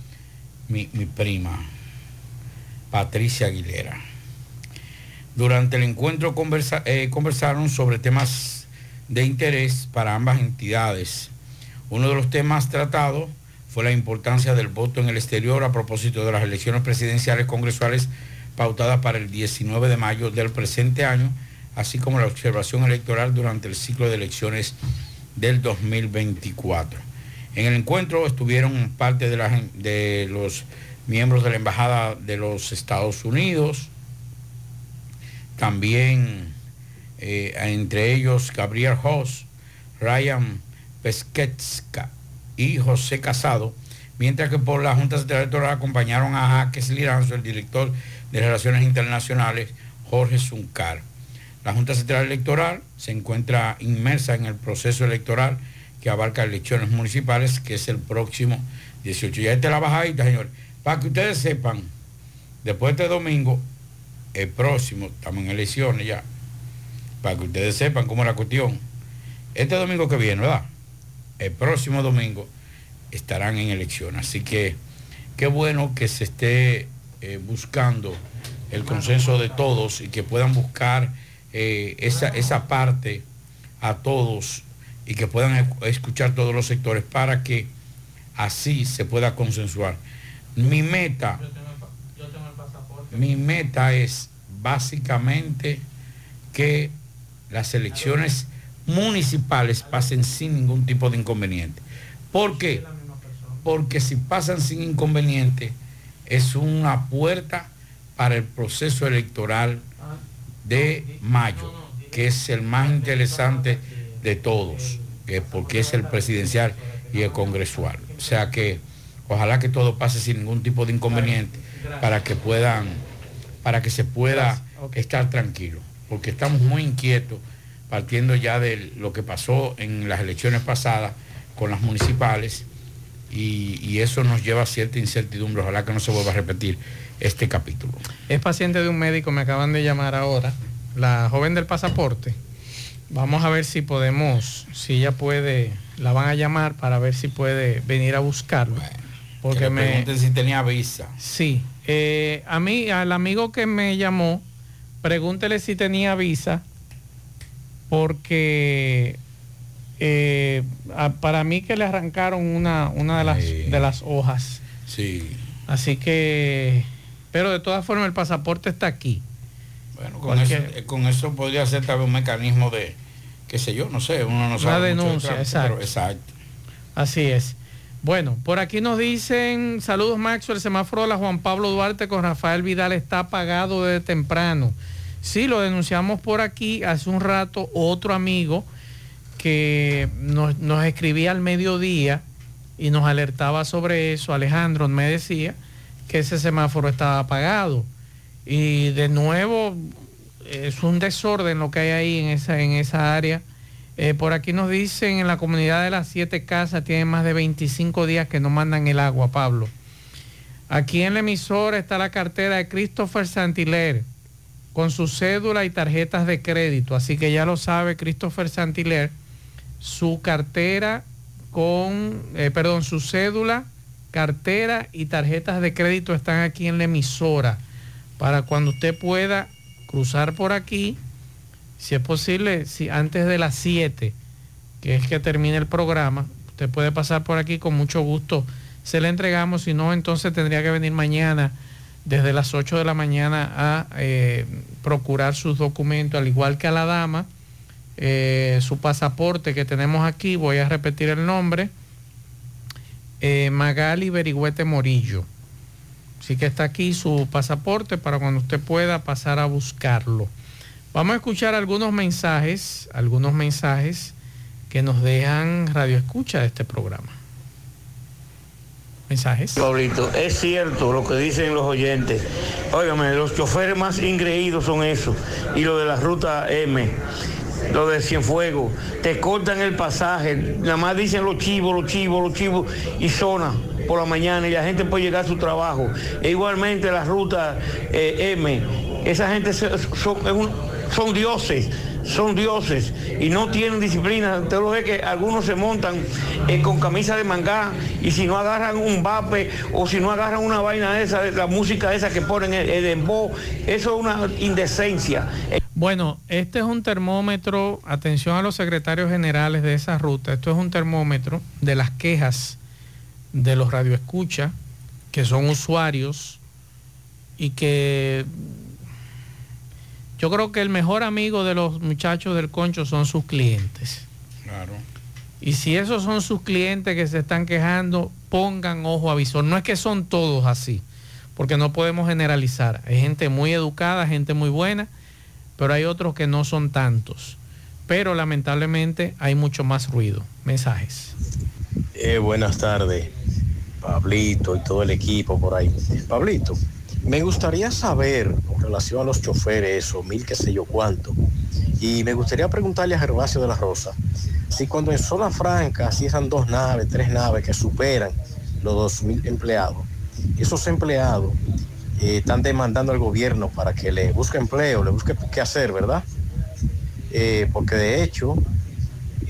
mi, prima, Patricia Aguilera. Durante el encuentro eh, conversaron sobre temas de interés para ambas entidades. Uno de los temas tratados fue la importancia del voto en el exterior a propósito de las elecciones presidenciales congresuales pautadas para el 19 de mayo del presente año, así como la observación electoral durante el ciclo de elecciones del 2024. En el encuentro estuvieron parte de, los miembros de la Embajada de los Estados Unidos, también eh, entre ellos Gabriel Hoss, Ryan Pesquetska y José Casado, mientras que por la Junta Central Electoral acompañaron a Jaques Liranzo, el director de Relaciones Internacionales, Jorge Zuncar. La Junta Central Electoral se encuentra inmersa en el proceso electoral que abarca elecciones municipales, que es el próximo 18. Ya esta es la bajadita, señores. Para que ustedes sepan, después de este domingo, el próximo, estamos en elecciones ya, para que ustedes sepan cómo es la cuestión. Este domingo que viene, ¿verdad? El próximo domingo estarán en elecciones. Así que qué bueno que se esté eh, buscando el consenso de todos y que puedan buscar eh, esa, esa parte a todos y que puedan escuchar todos los sectores para que así se pueda consensuar. Mi meta, mi meta es básicamente que las elecciones municipales pasen sin ningún tipo de inconveniente. ¿Por qué? Porque si pasan sin inconveniente es una puerta para el proceso electoral de mayo, que es el más interesante de todos, que porque es el presidencial y el congresual. O sea que ojalá que todo pase sin ningún tipo de inconveniente para que puedan, para que se pueda estar tranquilo, porque estamos muy inquietos partiendo ya de lo que pasó en las elecciones pasadas con las municipales y, y eso nos lleva a cierta incertidumbre. Ojalá que no se vuelva a repetir este capítulo. Es paciente de un médico, me acaban de llamar ahora, la joven del pasaporte. Vamos a ver si podemos, si ella puede, la van a llamar para ver si puede venir a buscarlo. Porque Que me... pregunten si tenía visa. Sí, eh, a mí, al amigo que me llamó, pregúntele si tenía visa, porque eh, a- para mí que le arrancaron una, una de, las, de las hojas. Sí. Así que, pero de todas formas el pasaporte está aquí. Bueno, con eso, eh, con eso podría ser tal vez un mecanismo de, qué sé yo, no sé, uno no sabe. Una mucho de denuncia, trámite, pero exacto. exacto. Así es. Bueno, por aquí nos dicen, saludos Maxo, el semáforo de la Juan Pablo Duarte con Rafael Vidal está apagado desde temprano. Sí, lo denunciamos por aquí hace un rato, otro amigo que nos, nos escribía al mediodía y nos alertaba sobre eso, Alejandro me decía que ese semáforo estaba apagado. Y de nuevo, es un desorden lo que hay ahí en esa, en esa área. Eh, por aquí nos dicen en la comunidad de las siete casas tienen más de 25 días que no mandan el agua, Pablo. Aquí en la emisora está la cartera de Christopher Santiler con su cédula y tarjetas de crédito. Así que ya lo sabe Christopher Santiler, su cartera con, eh, perdón, su cédula, cartera y tarjetas de crédito están aquí en la emisora para cuando usted pueda cruzar por aquí si es posible, si antes de las 7, que es que termine el programa, usted puede pasar por aquí con mucho gusto. Se le entregamos, si no, entonces tendría que venir mañana desde las 8 de la mañana a eh, procurar sus documentos, al igual que a la dama, eh, su pasaporte que tenemos aquí, voy a repetir el nombre, eh, Magali Berigüete Morillo. Así que está aquí su pasaporte para cuando usted pueda pasar a buscarlo. Vamos a escuchar algunos mensajes, algunos mensajes que nos dejan radio escucha de este programa. Mensajes. Pablito, es cierto lo que dicen los oyentes. Óigame, los choferes más ingreídos son esos. Y lo de la ruta M, lo de Cienfuegos, te cortan el pasaje, nada más dicen los chivos, los chivos, los chivos, y zona por la mañana y la gente puede llegar a su trabajo. E igualmente la ruta eh, M, esa gente son dioses, son dioses y no tienen disciplina. Usted lo ve que algunos se montan eh, con camisa de mangá y si no agarran un vape o si no agarran una vaina esa, la música esa que ponen el, el dembow, eso es una indecencia. Bueno, este es un termómetro, atención a los secretarios generales de esa ruta, esto es un termómetro de las quejas de los radioescucha, que son usuarios y que yo creo que el mejor amigo de los muchachos del concho son sus clientes. Claro. Y si esos son sus clientes que se están quejando, pongan ojo a visor. No es que son todos así, porque no podemos generalizar. Hay gente muy educada, gente muy buena, pero hay otros que no son tantos. Pero lamentablemente hay mucho más ruido. Mensajes. Eh, buenas tardes, Pablito y todo el equipo por ahí. Pablito, me gustaría saber con relación a los choferes, o mil qué sé yo cuánto, y me gustaría preguntarle a Gervasio de la Rosa, si cuando en zona franca cierran dos naves, tres naves que superan los dos mil empleados, esos empleados eh, están demandando al gobierno para que le busque empleo, le busque qué hacer, ¿verdad? Eh, porque de hecho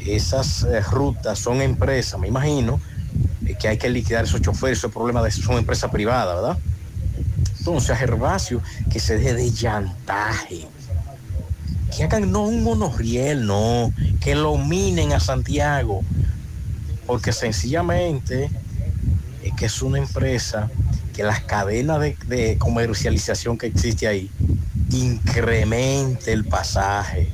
esas eh, rutas son empresas, me imagino, que hay que liquidar esos choferes, esos problemas de son empresas privadas, ¿verdad? Entonces a Gervasio que se deje de llantaje, que hagan no un monorriel, no, que lo minen a Santiago, porque sencillamente es que es una empresa que las cadenas de, de comercialización que existe ahí incremente el pasaje.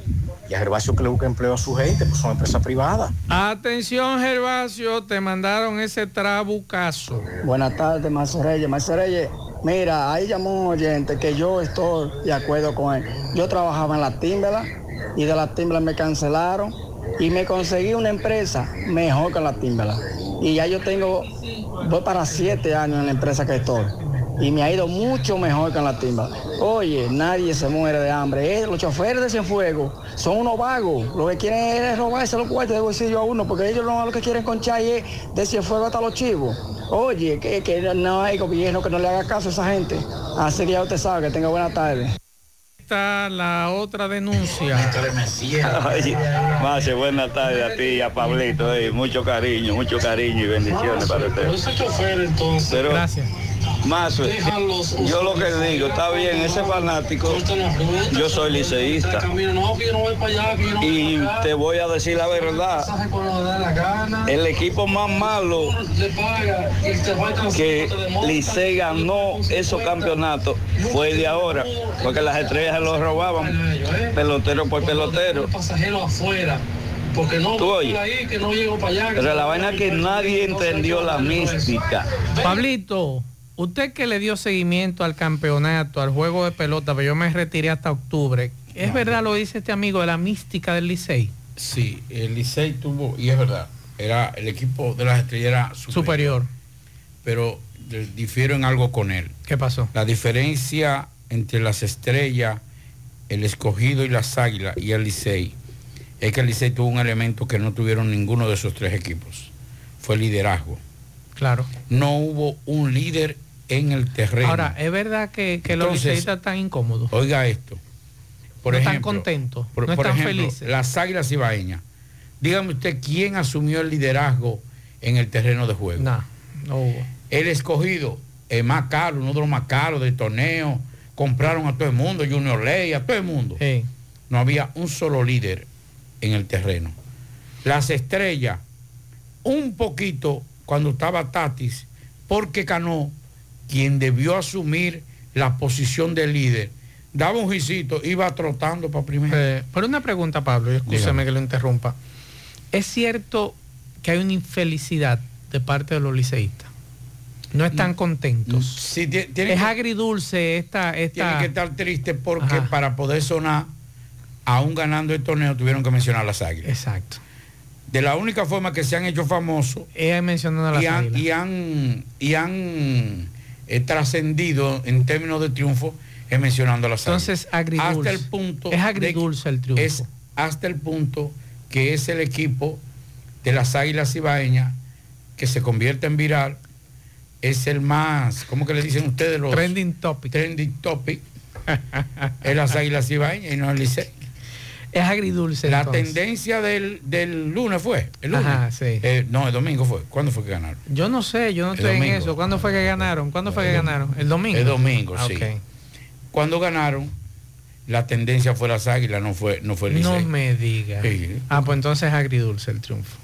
Y a Gervasio que le busca empleo a su gente, pues son empresas privadas. Atención, Gervasio, te mandaron ese trabucazo. Buenas tardes, Maestro Reyes. Mira, ahí llamó un oyente que yo estoy de acuerdo con él. Yo trabajaba en la Timbela y de la Timbela me cancelaron y me conseguí una empresa mejor que la Timbela. Y ya yo tengo, voy para siete años en la empresa que estoy. Y me ha ido mucho mejor que en la timba. Oye, nadie se muere de hambre. Eh, los choferes de Cienfuegos son unos vagos. Lo que quieren es robarse los cuartos de bolsillo a uno, porque ellos no, lo que quieren conchar es de Cienfuegos hasta los chivos. Oye, que, que no hay gobierno que no le haga caso a esa gente. Así que ya usted sabe que tenga buena tarde. está la otra denuncia. Ay, Marce, buenas tardes a ti y a Pablito. eh, mucho cariño, mucho cariño y bendiciones para usted. Pero, Gracias. Mazo, yo lo que digo, está bien, ese fanático, yo soy liceísta. Y te voy a decir la verdad, el equipo más malo que Licey ganó esos campeonatos fue de ahora, porque las estrellas los robaban pelotero por pelotero. Porque no ahí, que no llego para allá. Pero la vaina es que nadie entendió la mística. Pablito, usted que le dio seguimiento al campeonato, al juego de pelota, pero yo me retiré hasta octubre. ¿Es verdad lo dice este amigo de la mística del Licey? Sí, el Licey tuvo, y es verdad, era el equipo de las estrellas era superior. Superior. Pero difiero en algo con él. ¿Qué pasó? La diferencia entre las estrellas, el escogido y las águilas y el Licey es que el Licey tuvo un elemento que no tuvieron ninguno de esos tres equipos. Fue el liderazgo. Claro. No hubo un líder en el terreno. Ahora, ¿es verdad que, que los liceístas están incómodos? Oiga esto. Por no ejemplo, están contentos, por, no por están ejemplo, felices. las águilas ibaeñas. Dígame usted quién asumió el liderazgo en el terreno de juego. No, no hubo. El escogido es más caro, uno de los más caros del torneo. Compraron a todo el mundo, Junior Ley, a todo el mundo. No había un solo líder en el terreno. Las estrellas, un poquito cuando estaba Tatis, porque Cano, quien debió asumir la posición de líder, daba un gisito, iba trotando para primero. Eh, pero una pregunta, Pablo, y escúchame que lo interrumpa. ¿Es cierto que hay una infelicidad de parte de los liceístas? No están contentos. Sí, ti- tiene es que- agridulce esta... esta... Tiene que estar triste porque Ajá. para poder sonar, aún ganando el torneo, tuvieron que mencionar las águilas. Exacto. De la única forma que se han hecho famosos y han, y han, y han, eh, trascendido en términos de triunfo es mencionando a las Entonces, águilas. agridulce. Hasta el punto Es de- agridulce el triunfo. es hasta el punto que es el equipo de las águilas ibaeñas que se convierte en viral. Es el más, ¿cómo que le dicen ustedes los? Trending topic. Trending topic. es las águilas ibaeñas y no el Licey. Es agridulce. La entonces. tendencia del, del lunes fue. El lunes. Ajá, sí. Eh, no, el domingo fue. ¿Cuándo fue que ganaron? Yo no sé, yo no El estoy en eso. ¿Cuándo fue que ganaron? ¿Cuándo fue que ganaron? ¿El domingo? El domingo, Ah, sí. Cuando ganaron, la tendencia fue las águilas, no fue, no fue el No me diga. Sí. Ah, pues entonces es agridulce el triunfo.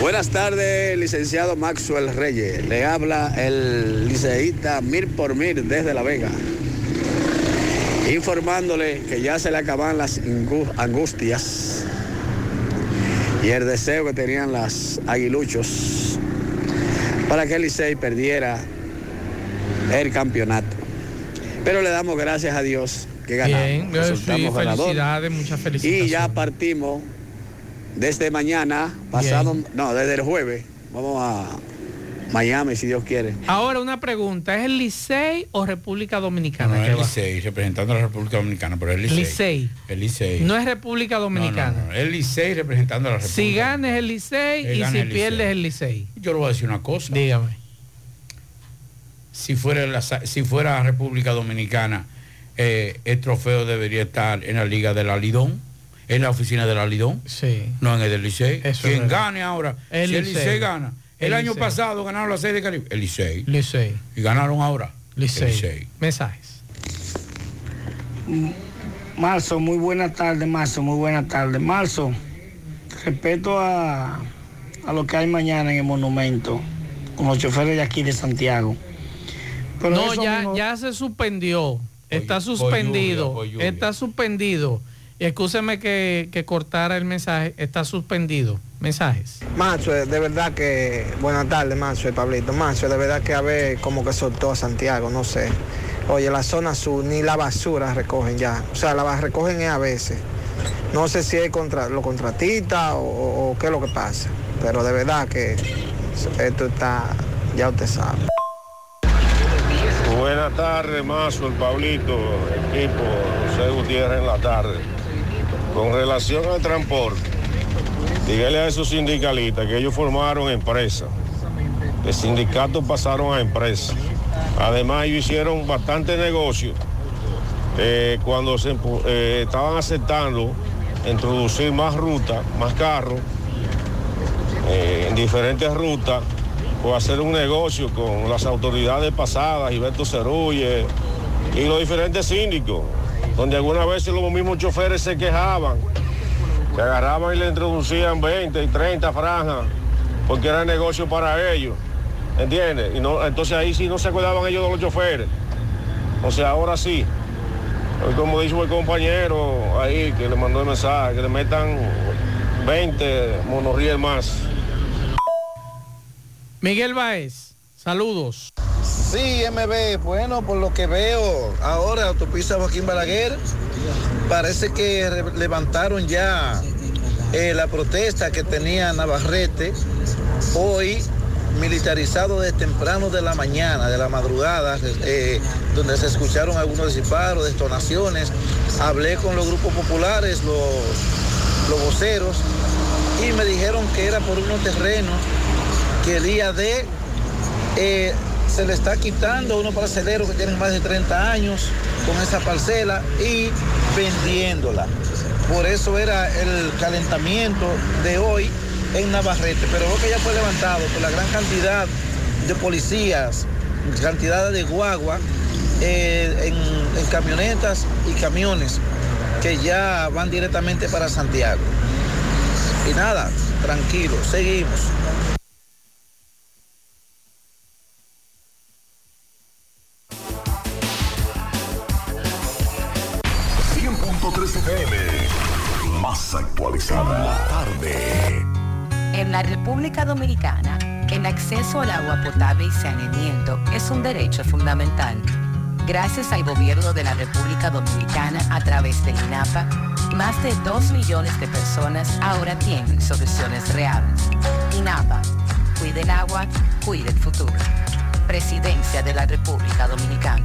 Buenas tardes, licenciado Maxwell Reyes. Le habla el liceísta Mir por Mir desde La Vega. Informándole que ya se le acaban las angustias y el deseo que tenían las aguiluchos para que el Licey perdiera el campeonato. Pero le damos gracias a Dios que ganamos. Bien, sí, felicidades, muchas felicidades. Y ya partimos desde mañana, pasado, no, desde el jueves, vamos a Miami si Dios quiere. Ahora una pregunta, ¿es el Licey o República Dominicana No, el va? Licey, representando a la República Dominicana, pero el Licey. Licey. El Licey. No es República Dominicana. No, no, no, El Licey representando a la República. Si ganes el Licey Que y si pierdes el Licey. Yo le voy a decir una cosa. Dígame. Si fuera, la, si fuera República Dominicana, eh, el trofeo debería estar en la Liga del Alidón, en la oficina del Alidón, Sí. no en el del Licey. Es Quien gane ahora, El si el. Licey gana. El, El año Licey. pasado ganaron la serie de Caribe. El Licey. Licey. Y ganaron ahora. El Licey. Licey. Mensajes. Marzo, muy buena tarde, Marzo, muy buena tarde. Marzo, respeto a, a lo que hay mañana en el monumento, con los choferes de aquí de Santiago. Pero no, ya, mismo- ya se suspendió. Está suspendido. por lluvia. está suspendido. Y escúcheme que, que cortara el mensaje. Está suspendido. Mensajes. Macho, de verdad que. Buenas tardes, Macho y Pablito. Macho, de verdad que a ver como que soltó a Santiago, no sé. Oye, la zona sur ni la basura recogen ya. O sea, la recogen es a veces. No sé si es contra los contratistas o, o- o qué es lo que pasa. Pero de verdad que esto está. Ya usted sabe. Buenas tardes, Mazo, el Pablito, equipo, José Gutiérrez en la tarde. Con relación al transporte, dígale a esos sindicalistas que ellos formaron empresas. De sindicatos pasaron a empresas. Además, ellos hicieron bastante negocio eh, cuando eh, estaban aceptando introducir más rutas, más carros eh, en diferentes rutas, o hacer un negocio con las autoridades pasadas, Gilberto Cerulle y los diferentes síndicos, donde algunas veces los mismos choferes se quejaban, que agarraban y le introducían 20 y 30 franjas, porque era negocio para ellos, ¿entiendes? Y no, entonces ahí sí no se acordaban ellos de los choferes. O sea, ahora sí. Hoy, Como dijo el compañero ahí que le mandó el mensaje, que le metan 20 monorriel más. Miguel Baez, saludos. Sí, MB, bueno, por lo que veo ahora, autopista Joaquín Balaguer, parece que levantaron ya eh, la protesta que tenía Navarrete hoy militarizado desde temprano de la mañana, de la madrugada, eh, donde se escucharon algunos disparos, detonaciones. Hablé con los grupos populares, los, los voceros, y me dijeron que era por unos terrenos que el IAD eh, se le está quitando a unos parceleros que tienen más de 30 años con esa parcela y vendiéndola. Por eso era el calentamiento de hoy en Navarrete. Pero lo que ya fue levantado por la gran cantidad de policías, cantidad de guagua eh, en, en camionetas y camiones que ya van directamente para Santiago. Y nada, tranquilo, seguimos. Y saneamiento es un derecho fundamental. Gracias al gobierno de la República Dominicana a través del INAPA, más de 2 millones de personas ahora tienen soluciones reales. INAPA, cuide el agua, cuide el futuro. Presidencia de la República Dominicana.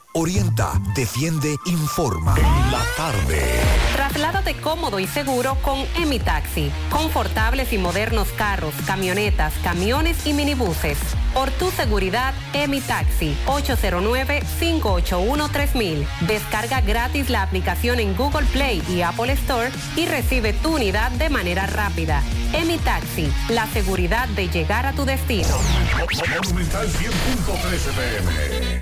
Orienta, defiende, informa. En la tarde. Trasládate cómodo y seguro con Emi Taxi. Confortables y modernos carros, camionetas, camiones y minibuses. Por tu seguridad, Emi Taxi. 809-581-3000. Descarga gratis la aplicación en Google Play y Apple Store y recibe tu unidad de manera rápida. Emi Taxi. La seguridad de llegar a tu destino. Monumental 100.13 PM.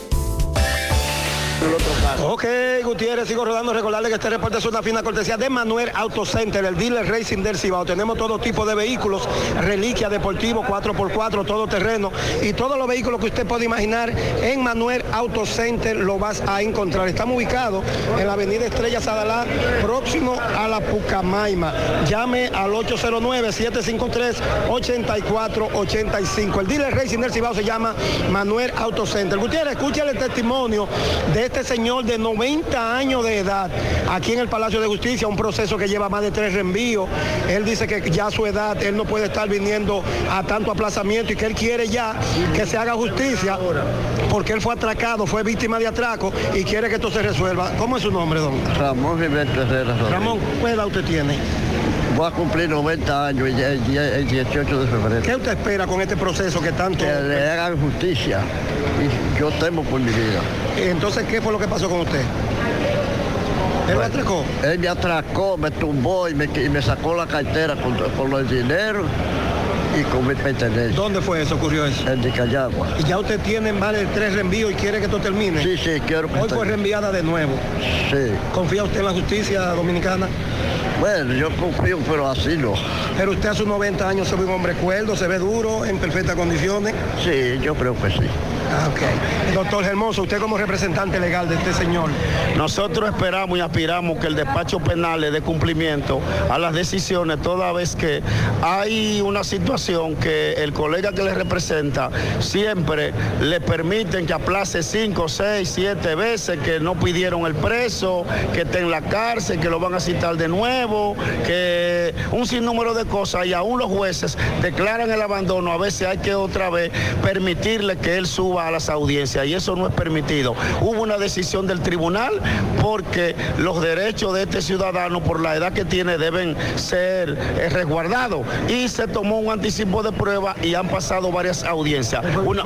Ok, Gutiérrez, sigo rodando. Recordarle que este reporte es una fina cortesía de Manuel Auto Center, el dealer racing del Cibao. Tenemos todo tipo de vehículos, reliquia deportivo, 4x4, todo terreno y todos los vehículos que usted puede imaginar en Manuel Auto Center lo vas a encontrar. Estamos ubicados en la avenida Estrella Sadalá, próximo a la Pucamaima. Llame al 809-753-8485. El dealer racing del Cibao se llama Manuel Auto Center. Gutiérrez, escucha el testimonio de este señor de 90 años de edad aquí en el Palacio de Justicia, un proceso que lleva más de tres reenvíos. Él dice que ya a su edad él no puede estar viniendo a tanto aplazamiento y que él quiere ya que se haga justicia porque él fue atracado, fue víctima de atraco y quiere que esto se resuelva. ¿Cómo es su nombre, don? Ramón Gilberto Herrera. Ramón, ¿cuál edad usted tiene? Voy a cumplir 90 años el, el día- el 18 de febrero. ¿Qué usted espera con este proceso que tanto... Que le hagan justicia. Y yo temo por mi vida. Entonces, ¿qué fue lo que pasó con usted? ¿Él lo atracó? Él me atracó, me tumbó y me, y me sacó la cartera con, con los dinero y con mi pertenencia. ¿Dónde fue eso, ocurrió eso? En Nicayagua. Y ya usted tiene más de tres reenvíos y quiere que esto termine. Sí, sí, quiero que Hoy fue reenviada de nuevo. Sí. ¿Confía usted en la justicia dominicana? Bueno, yo confío, pero así no. Pero usted a sus 90 años se ve un hombre cuerdo, se ve duro, en perfectas condiciones. Sí, yo creo que sí. Ah. Doctor Hermoso, usted como representante legal de este señor. Nosotros esperamos y aspiramos que el despacho penal le dé cumplimiento a las decisiones toda vez que hay una situación que el colega que le representa siempre le permiten que aplace cinco, seis, siete veces, que no pidieron el preso, que esté en la cárcel, que lo van a citar de nuevo, que un sinnúmero de cosas y aún los jueces declaran el abandono, a veces hay que otra vez permitirle que él suba a las audiencias y eso no es permitido. Hubo una decisión del tribunal porque los derechos de este ciudadano por la edad que tiene deben ser eh, resguardados y se tomó un anticipo de prueba y han pasado varias audiencias. Una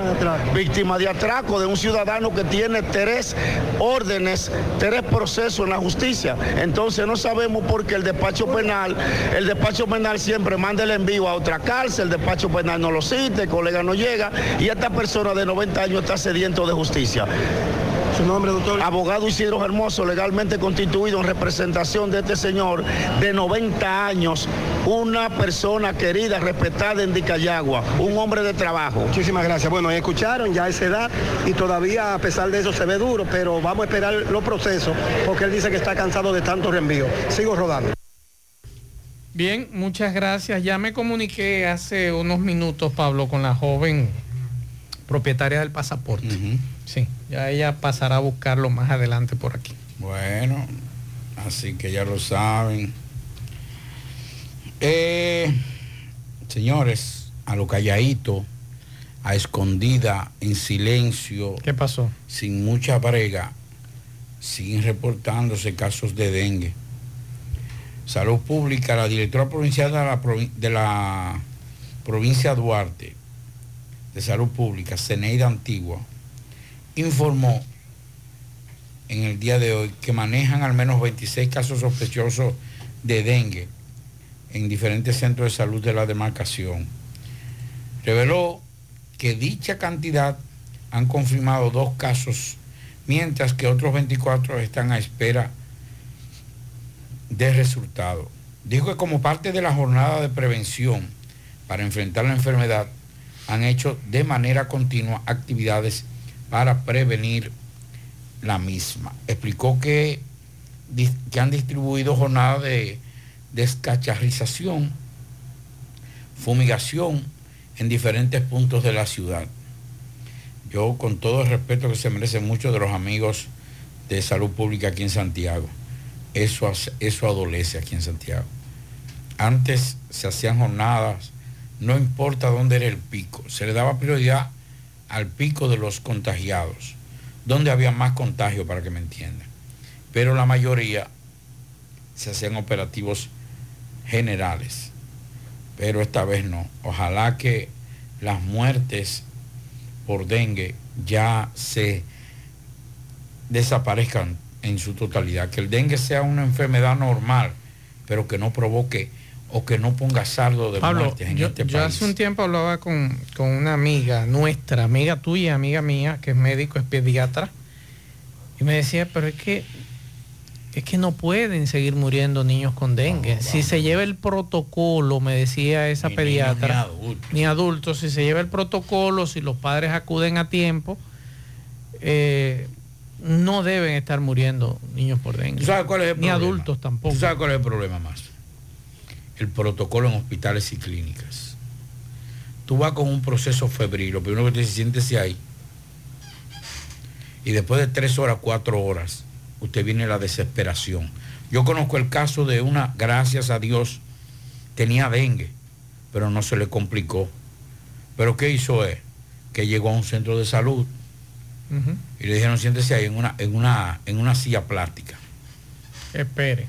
víctima de atraco de un ciudadano que tiene tres órdenes, tres procesos en la justicia. Entonces no sabemos por qué el despacho penal, el despacho penal siempre manda el envío a otra cárcel, el despacho penal no lo cita, el colega no llega y esta persona de 90 años está sediento de justicia. Su nombre, doctor. Abogado Isidro Hermoso, legalmente constituido en representación de este señor de 90 años, una persona querida, respetada en Dicayagua, un hombre de trabajo. Muchísimas gracias. Bueno, escucharon ya a esa edad y todavía a pesar de eso se ve duro, pero vamos a esperar los procesos porque él dice que está cansado de tantos reenvíos. Sigo rodando. Bien, muchas gracias. Ya me comuniqué hace unos minutos, Pablo, con la joven propietaria del pasaporte. Sí, ya ella pasará a buscarlo más adelante por aquí. Bueno, así que ya lo saben. Eh, señores, a lo calladito, a escondida, en silencio. ¿Qué pasó? Sin mucha brega, siguen reportándose casos de dengue. Salud Pública, la directora provincial de la, de la provincia Duarte de Salud Pública, Ceneida Antigua, informó en el día de hoy que manejan al menos 26 casos sospechosos de dengue en diferentes centros de salud de la demarcación. Reveló que dicha cantidad han confirmado dos casos, mientras que otros 24 están a espera de resultados. Dijo que como parte de la jornada de prevención para enfrentar la enfermedad, han hecho de manera continua actividades para prevenir la misma. Explicó que, que han distribuido jornadas de descacharrización, fumigación en diferentes puntos de la ciudad. Yo, con todo el respeto que se merecen muchos de los amigos de salud pública aquí en Santiago, eso, eso adolece aquí en Santiago. Antes se hacían jornadas, no importa dónde era el pico, se le daba prioridad al pico de los contagiados, donde había más contagio para que me entiendan. Pero la mayoría se hacían operativos generales. Pero esta vez no. Ojalá que las muertes por dengue ya se desaparezcan en su totalidad. Que el dengue sea una enfermedad normal, pero que no provoque o que no ponga saldo de Pablo, muertes en yo, este yo país. hace un tiempo hablaba con, con una amiga nuestra, amiga tuya, amiga mía, que es médico, es pediatra, y me decía, pero es que es que no pueden seguir muriendo niños con dengue. si se lleva el protocolo, me decía esa Ni pediatra, niños ni adultos. ni adultos, si se lleva el protocolo, si los padres acuden a tiempo, eh, no deben estar muriendo niños por dengue. ¿Tú sabes cuál es el ni problema? adultos tampoco. ¿Tú sabes cuál es el problema más? El protocolo en hospitales y clínicas. Tú vas con un proceso febril, lo primero que te dice, siéntese ahí. Y después de tres horas, cuatro horas, usted viene la desesperación. Yo conozco el caso de una, gracias a Dios, tenía dengue, pero no se le complicó. Pero ¿qué hizo él? Que llegó a un centro de salud y le dijeron siéntese ahí en una, en una, en una silla plástica. Espere.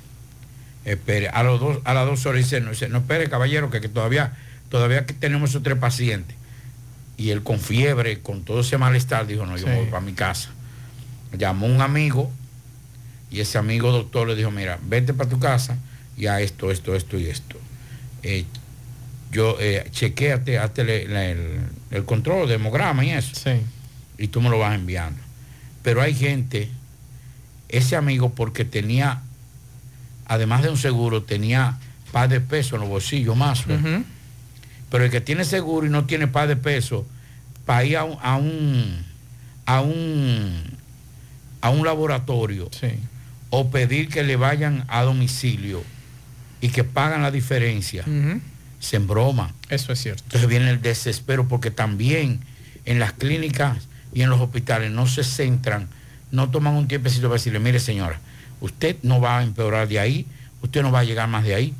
Espere, a, los dos, a las dos horas dice, no, dice, no espere caballero, que, que todavía, todavía que tenemos esos tres pacientes. Y él con fiebre, con todo ese malestar, dijo, no, yo Sí. voy para mi casa. Llamó un amigo y ese amigo doctor le dijo, mira, vete para tu casa y a esto, esto, esto y esto. Eh, yo, eh, chequéate, hazte el, el- el control, el hemograma y eso. Y tú me lo vas enviando. Pero hay gente, ese amigo porque tenía, además de un seguro, tenía par de pesos en los bolsillos más. Pero el que tiene seguro y no tiene par de pesos, para ir a un, a un, a un, a un laboratorio o pedir que le vayan a domicilio y que pagan la diferencia, Ujú. se embroma. Eso es cierto. Entonces viene el desespero porque también en las clínicas y en los hospitales no se centran, no toman un tiempecito para decirle, mire señora, usted no va a empeorar de ahí, usted no va a llegar más de ahí,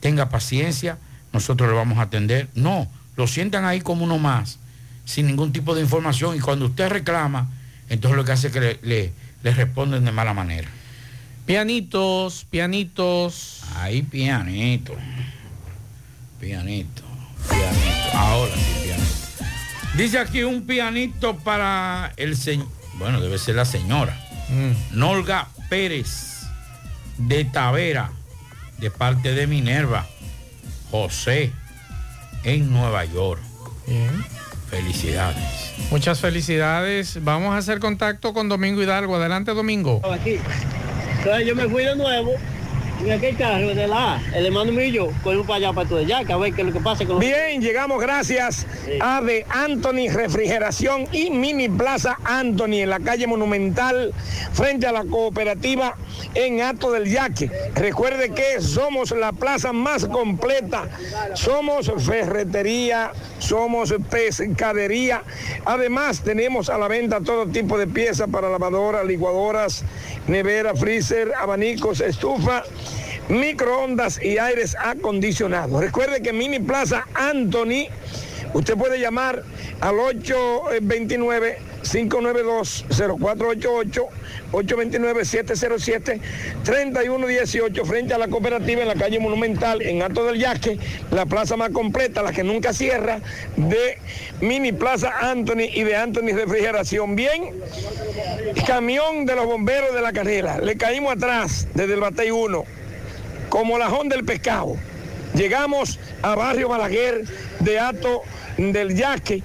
tenga paciencia, nosotros le vamos a atender. No, lo sientan ahí como uno más, sin ningún tipo de información y cuando usted reclama, entonces lo que hace es que le, le- le responden de mala manera. Pianitos, pianitos. Ahí pianito. Pianito. Pianito. Ahora sí, pianito. Dice aquí un pianito para el señor. Bueno, debe ser la señora. Nolga Pérez de Tavera, de parte de Minerva. José, en Nueva York. Bien. Felicidades. Muchas felicidades. Vamos a hacer contacto con Domingo Hidalgo. Adelante, Domingo. Aquí. Entonces yo me fui de nuevo y aquel carro de la A, el hermano cogimos para allá, para todo allá, que a ver qué es lo que pasa con los... Bien, llegamos gracias a de Anthony Refrigeración y Mini Plaza Anthony en la calle Monumental frente a la cooperativa en Ato del Yaque. Recuerde que somos la plaza más completa, somos ferretería, somos pescadería. Además tenemos a la venta todo tipo de piezas para lavadoras, licuadoras, nevera, freezer, abanicos, estufa microondas y aires acondicionados. Recuerde que Mini Plaza Anthony, usted puede llamar al 829-592-0488, 829-707-3118, frente a la cooperativa en la calle Monumental, en Alto del Yaque, la plaza más completa, la que nunca cierra, de Mini Plaza Anthony y de Anthony Refrigeración. Bien, camión de los bomberos de la carrera, le caímos atrás desde el Batey 1 como lajón del pescado. Llegamos a Barrio Balaguer de Ato del Yaque,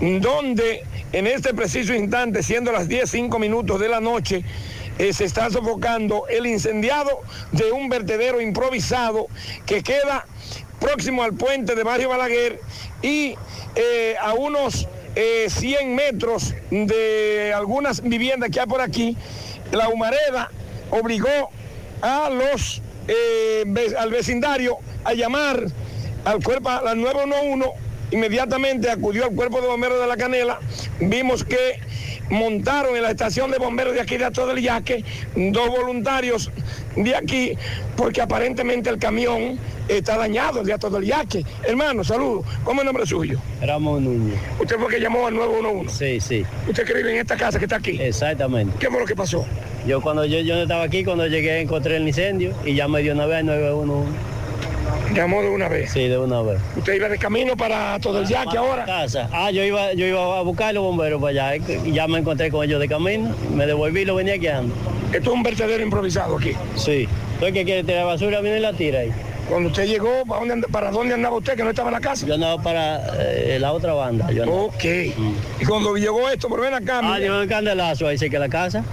donde en este preciso instante, siendo las 10, 5 minutos de la noche, eh, se está sofocando el incendiado de un vertedero improvisado que queda próximo al puente de Barrio Balaguer y eh, a unos eh, 100 metros de algunas viviendas que hay por aquí, la humareda obligó a los eh, al vecindario a llamar al cuerpo, a la 911, inmediatamente acudió al cuerpo de bomberos de la Canela, vimos que montaron en la estación de bomberos de aquí de Ato del Yaque dos voluntarios de aquí, porque aparentemente el camión está dañado, el de Ato del Yaque. Hermano, saludos. ¿Cómo es el nombre suyo? Ramón Núñez. ¿Usted fue que llamó al 911? Sí, sí. ¿Usted que vive en esta casa que está aquí? Exactamente. ¿Qué fue lo que pasó? Yo cuando yo, yo no estaba aquí, cuando llegué encontré el incendio y ya me dio una vez al 911. Llamó de una vez. Sí, de una vez. ¿Usted iba de camino para todo el yaque ahora? Casa. Ah, yo iba, yo iba a buscar los bomberos para allá y ya me encontré con ellos de camino, me devolví y lo venía guiando. Esto es un vertedero improvisado aquí. Sí. Entonces que quiere tirar basura, viene y la tira ahí. Cuando usted llegó, ¿para dónde, para dónde andaba usted que no estaba en la casa? Yo andaba para eh, la otra banda. Yo andaba. Ok. Y cuando llegó esto, por ven acá. Ah, en el candelazo, ahí sé que la casa.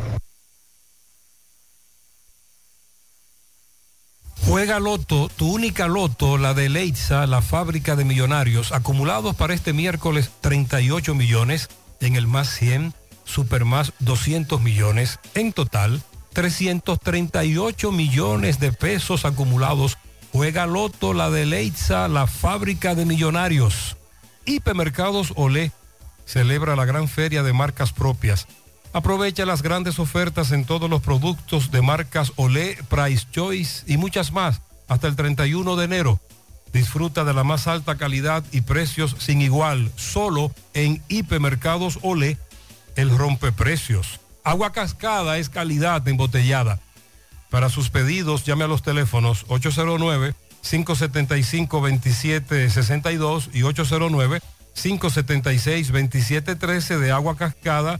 Juega Loto, tu única Loto, la de Leitza, la fábrica de millonarios, acumulados para este miércoles 38 millones, en el más 100, super más 200 millones, en total 338 millones de pesos acumulados. Juega Loto, la de Leitza, la fábrica de millonarios. Hipermercados Olé celebra la gran feria de marcas propias. Aprovecha las grandes ofertas en todos los productos de marcas Olé, Price Choice y muchas más hasta el 31 de enero. Disfruta de la más alta calidad y precios sin igual, solo en Hipermercados Olé, el rompeprecios. Agua cascada es calidad embotellada. Para sus pedidos, llame a los teléfonos 809-575-2762 y 809-576-2713 de agua cascada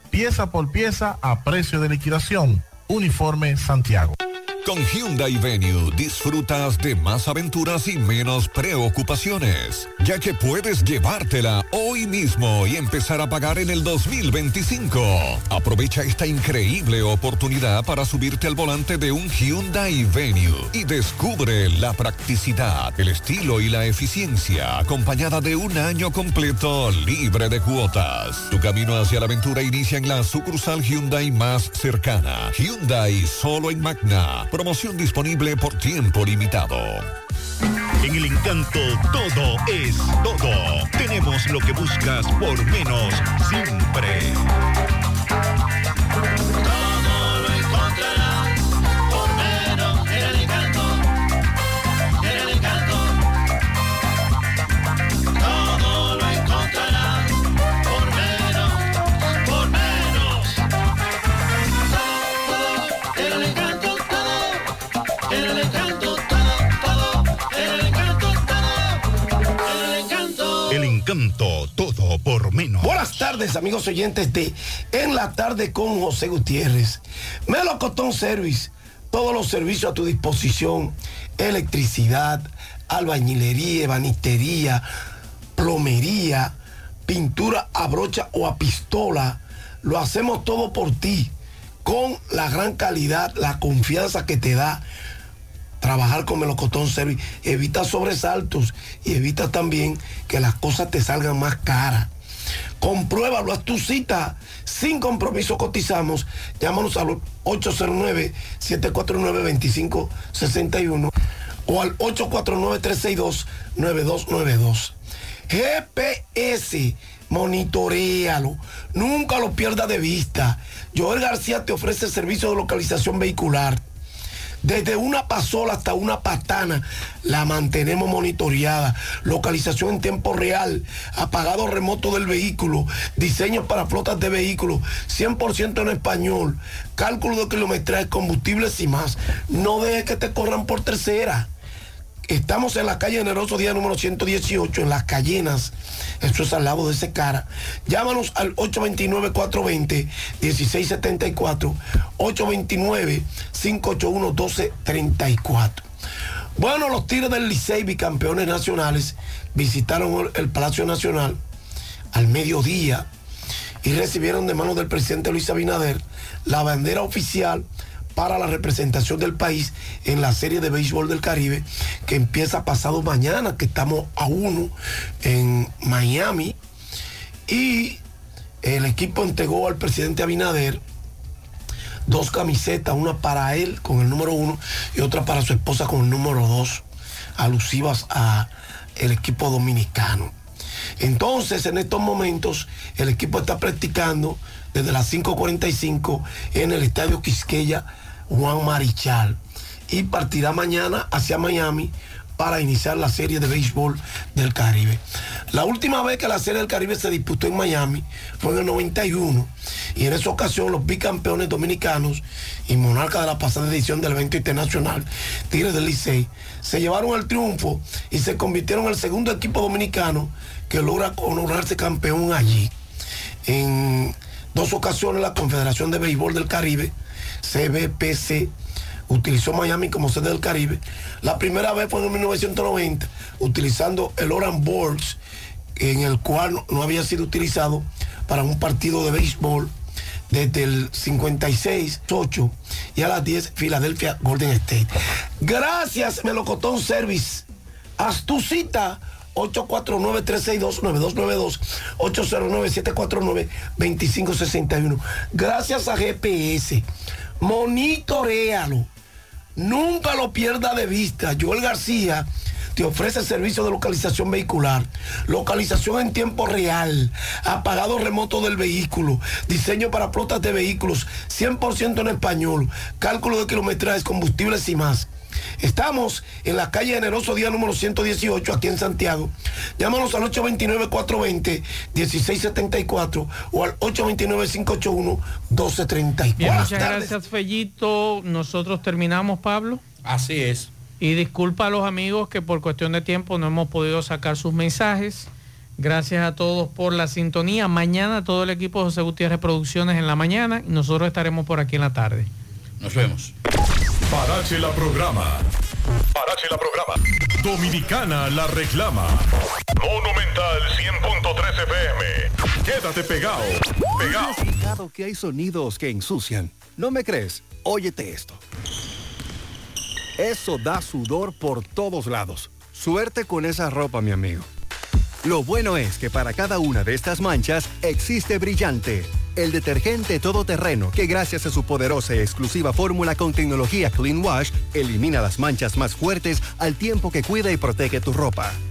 pieza por pieza a precio de liquidación. Uniforme Santiago. Con Hyundai Venue disfrutas de más aventuras y menos preocupaciones, ya que puedes llevártela hoy mismo y empezar a pagar en el 2025. Aprovecha esta increíble oportunidad para subirte al volante de un Hyundai Venue y descubre la practicidad, el estilo y la eficiencia acompañada de un año completo libre de cuotas. Tu camino hacia la aventura inicia en la sucursal Hyundai más cercana. Hyundai solo en Magna. Promoción disponible por tiempo limitado. En el encanto todo es todo. Tenemos lo que buscas por menos siempre. Todo por menos. Buenas tardes, amigos oyentes de En la tarde con José Gutiérrez. Melocotón Service, todos los servicios a tu disposición: electricidad, albañilería, ebanistería, plomería, pintura a brocha o a pistola. Lo hacemos todo por ti, con la gran calidad, la confianza que te da trabajar con Melocotón Service. Evita sobresaltos y evita también que las cosas te salgan más caras. Compruébalo, haz tu cita. Sin compromiso cotizamos. Llámanos al 809-749-2561 o al 849-362-9292. GPS, monitorealo. Nunca lo pierda de vista. Joel García te ofrece servicio de localización vehicular. Desde una pasola hasta una patana la mantenemos monitoreada. Localización en tiempo real, apagado remoto del vehículo, diseños para flotas de vehículos, 100% en español, cálculo de kilometraje, combustibles y más. No dejes que te corran por tercera. Estamos en la calle Generoso Día número 118, en Las Callenas. Eso es al lado de ese cara. Llámanos al 829-420-1674. 829-581-1234. Bueno, los Tigres del Licey, bicampeones nacionales, visitaron el Palacio Nacional al mediodía y recibieron de manos del presidente Luis Abinader la bandera oficial para la representación del país en la serie de béisbol del Caribe que empieza pasado mañana, que estamos a uno en Miami. Y el equipo entregó al presidente Abinader dos camisetas, una para él con el número uno y otra para su esposa con el número dos, alusivas a el equipo dominicano. Entonces, en estos momentos, el equipo está practicando desde las 5.45 en el Estadio Quisqueya Juan Marichal y partirá mañana hacia Miami para iniciar la serie de béisbol del Caribe. La última vez que la serie del Caribe se disputó en Miami fue en el 91 y en esa ocasión los bicampeones dominicanos y monarcas de la pasada edición del evento internacional Tigres del Licey se llevaron el triunfo y se convirtieron en el segundo equipo dominicano que logra honorarse campeón allí. En dos ocasiones la Confederación de Béisbol del Caribe, CBPC, utilizó Miami como sede del Caribe. La primera vez fue en 1990, utilizando el Oran Boards, en el cual no, había sido utilizado para un partido de béisbol desde el 56, 8 y a las 10 Filadelfia Golden State. Gracias, Melocotón Service. Haz tu cita 849-362-9292, 809-749-2561. Gracias a GPS. Monitorealo. Nunca lo pierda de vista. Joel García te ofrece servicio de localización vehicular, localización en tiempo real, apagado remoto del vehículo, diseño para flotas de vehículos, 100% en español, cálculo de kilometrajes, combustibles y más. Estamos en la calle Generoso Día número 118 aquí en Santiago. Llámanos al 829-420-1674 o al 829-581-1234. Bien, muchas gracias, Fellito. Nosotros terminamos, Pablo. Así es. Y disculpa a los amigos que por cuestión de tiempo no hemos podido sacar sus mensajes. Gracias a todos por la sintonía. Mañana todo el equipo de José Gutiérrez Producciones en la mañana y nosotros estaremos por aquí en la tarde. Nos vemos. Parache la programa. Parache la programa. Dominicana la reclama. Monumental 100.13 FM. Quédate pegado. Pegado. ¿Has fijado que hay sonidos que ensucian? ¿No me crees? Óyete esto. Eso da sudor por todos lados. Suerte con esa ropa, mi amigo. Lo bueno es que para cada una de estas manchas existe Brillante, el detergente todoterreno que gracias a su poderosa y exclusiva fórmula con tecnología Clean Wash elimina las manchas más fuertes al tiempo que cuida y protege tu ropa.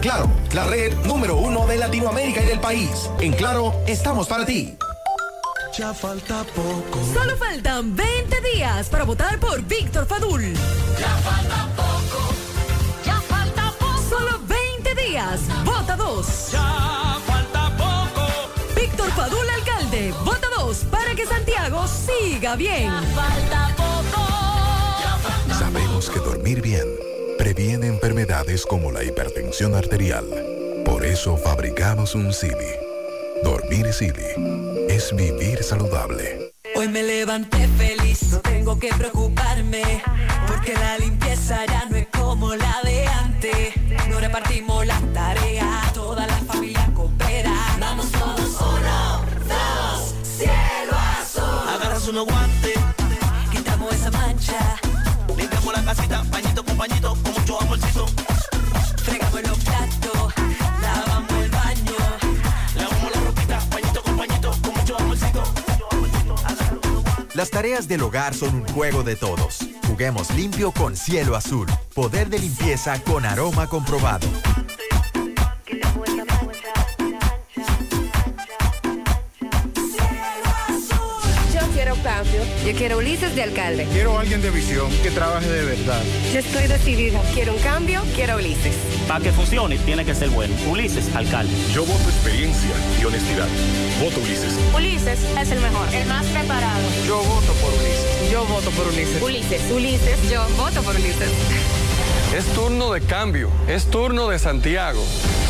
Claro, la red número uno de Latinoamérica y del país. En Claro, estamos para ti. Ya falta poco. Solo faltan 20 días para votar por Víctor Fadul. Ya falta poco. Ya falta poco. Solo 20 días. Vota 2. Ya falta poco. Víctor Fadul, alcalde. Vota 2 para que Santiago siga bien. falta poco. Sabemos que dormir bien previene enfermedades como la hipertensión arterial. Por eso fabricamos un Civi. Dormir Easy es vivir saludable. Hoy me levanté feliz, no tengo que preocuparme, porque la limpieza ya no es como la de antes. No repartimos las tareas, toda la familia coopera. Vamos todos, uno, dos, cielo azul. Agarras unos guantes, quitamos esa mancha, limpiamos la casita, pañito con pañito, con mucho amorcito. fregamos los platos, lavamos el baño. Lavamos la ropita, pañito con pañito, con mucho amorcito. Las tareas del hogar son un juego de todos. Juguemos limpio con cielo azul. Poder de limpieza con aroma comprobado. Cambio. Yo quiero Ulises de alcalde. Quiero alguien de visión que trabaje de verdad. Yo estoy decidida. Quiero un cambio, quiero Ulises. Para que funcione, tiene que ser bueno. Ulises, alcalde. Yo voto experiencia y honestidad. Voto Ulises. Ulises es el mejor, el más preparado. Yo voto por Ulises. Yo voto por Ulises. Ulises, Ulises, yo voto por Ulises. Es turno de cambio. Es turno de Santiago.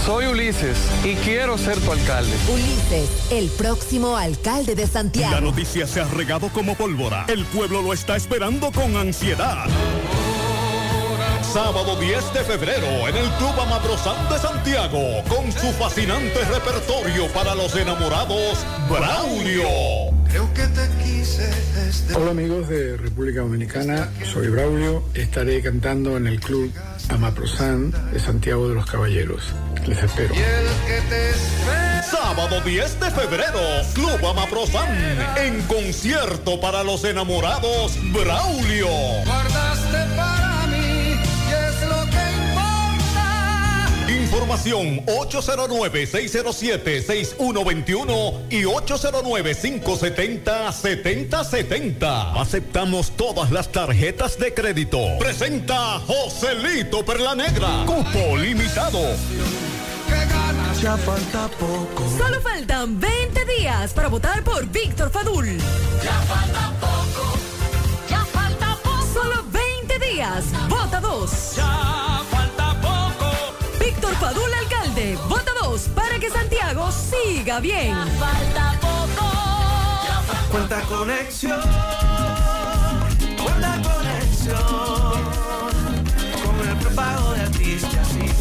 Soy Ulises y quiero ser tu alcalde. Ulises, el próximo alcalde de Santiago. La noticia se ha regado como pólvora. El pueblo lo está esperando con ansiedad. Sábado 10 de febrero en el Club Amaprozán de Santiago, con su fascinante repertorio para los enamorados, Braulio. Creo que Hola amigos de República Dominicana, soy Braulio. Estaré cantando en el Club Amaprozán de Santiago de los Caballeros. Les espero. Sábado 10 de febrero, Club Amaprozán, en concierto para los enamorados, Braulio. Información 809-607-6121 y 809-570-7070. Aceptamos todas las tarjetas de crédito. Presenta Joselito Perla Negra. Cupo limitado. Ya falta poco. Solo faltan 20 días para votar por Víctor Fadul. Ya falta poco. Ya falta poco. Solo 20 días. Vota 2. Ya. Fadul, alcalde. Vota 2 para que Santiago siga bien. falta poco. Cuenta conexión. Cuenta conexión. Con el prepago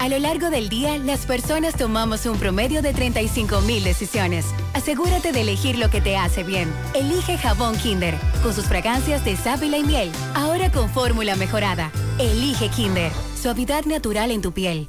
A lo largo del día, las personas tomamos un promedio de 35 mil decisiones. Asegúrate de elegir lo que te hace bien. Elige jabón Kinder, con sus fragancias de sábila y miel. Ahora con fórmula mejorada. Elige Kinder, suavidad natural en tu piel.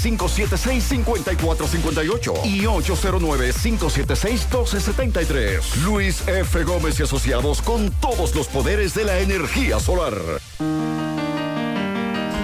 809-576-5458 y 809-576-1273. Luis F. Gómez y Asociados con todos los poderes de la energía solar.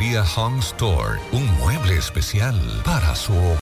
Home Store. Un mueble especial para su hogar.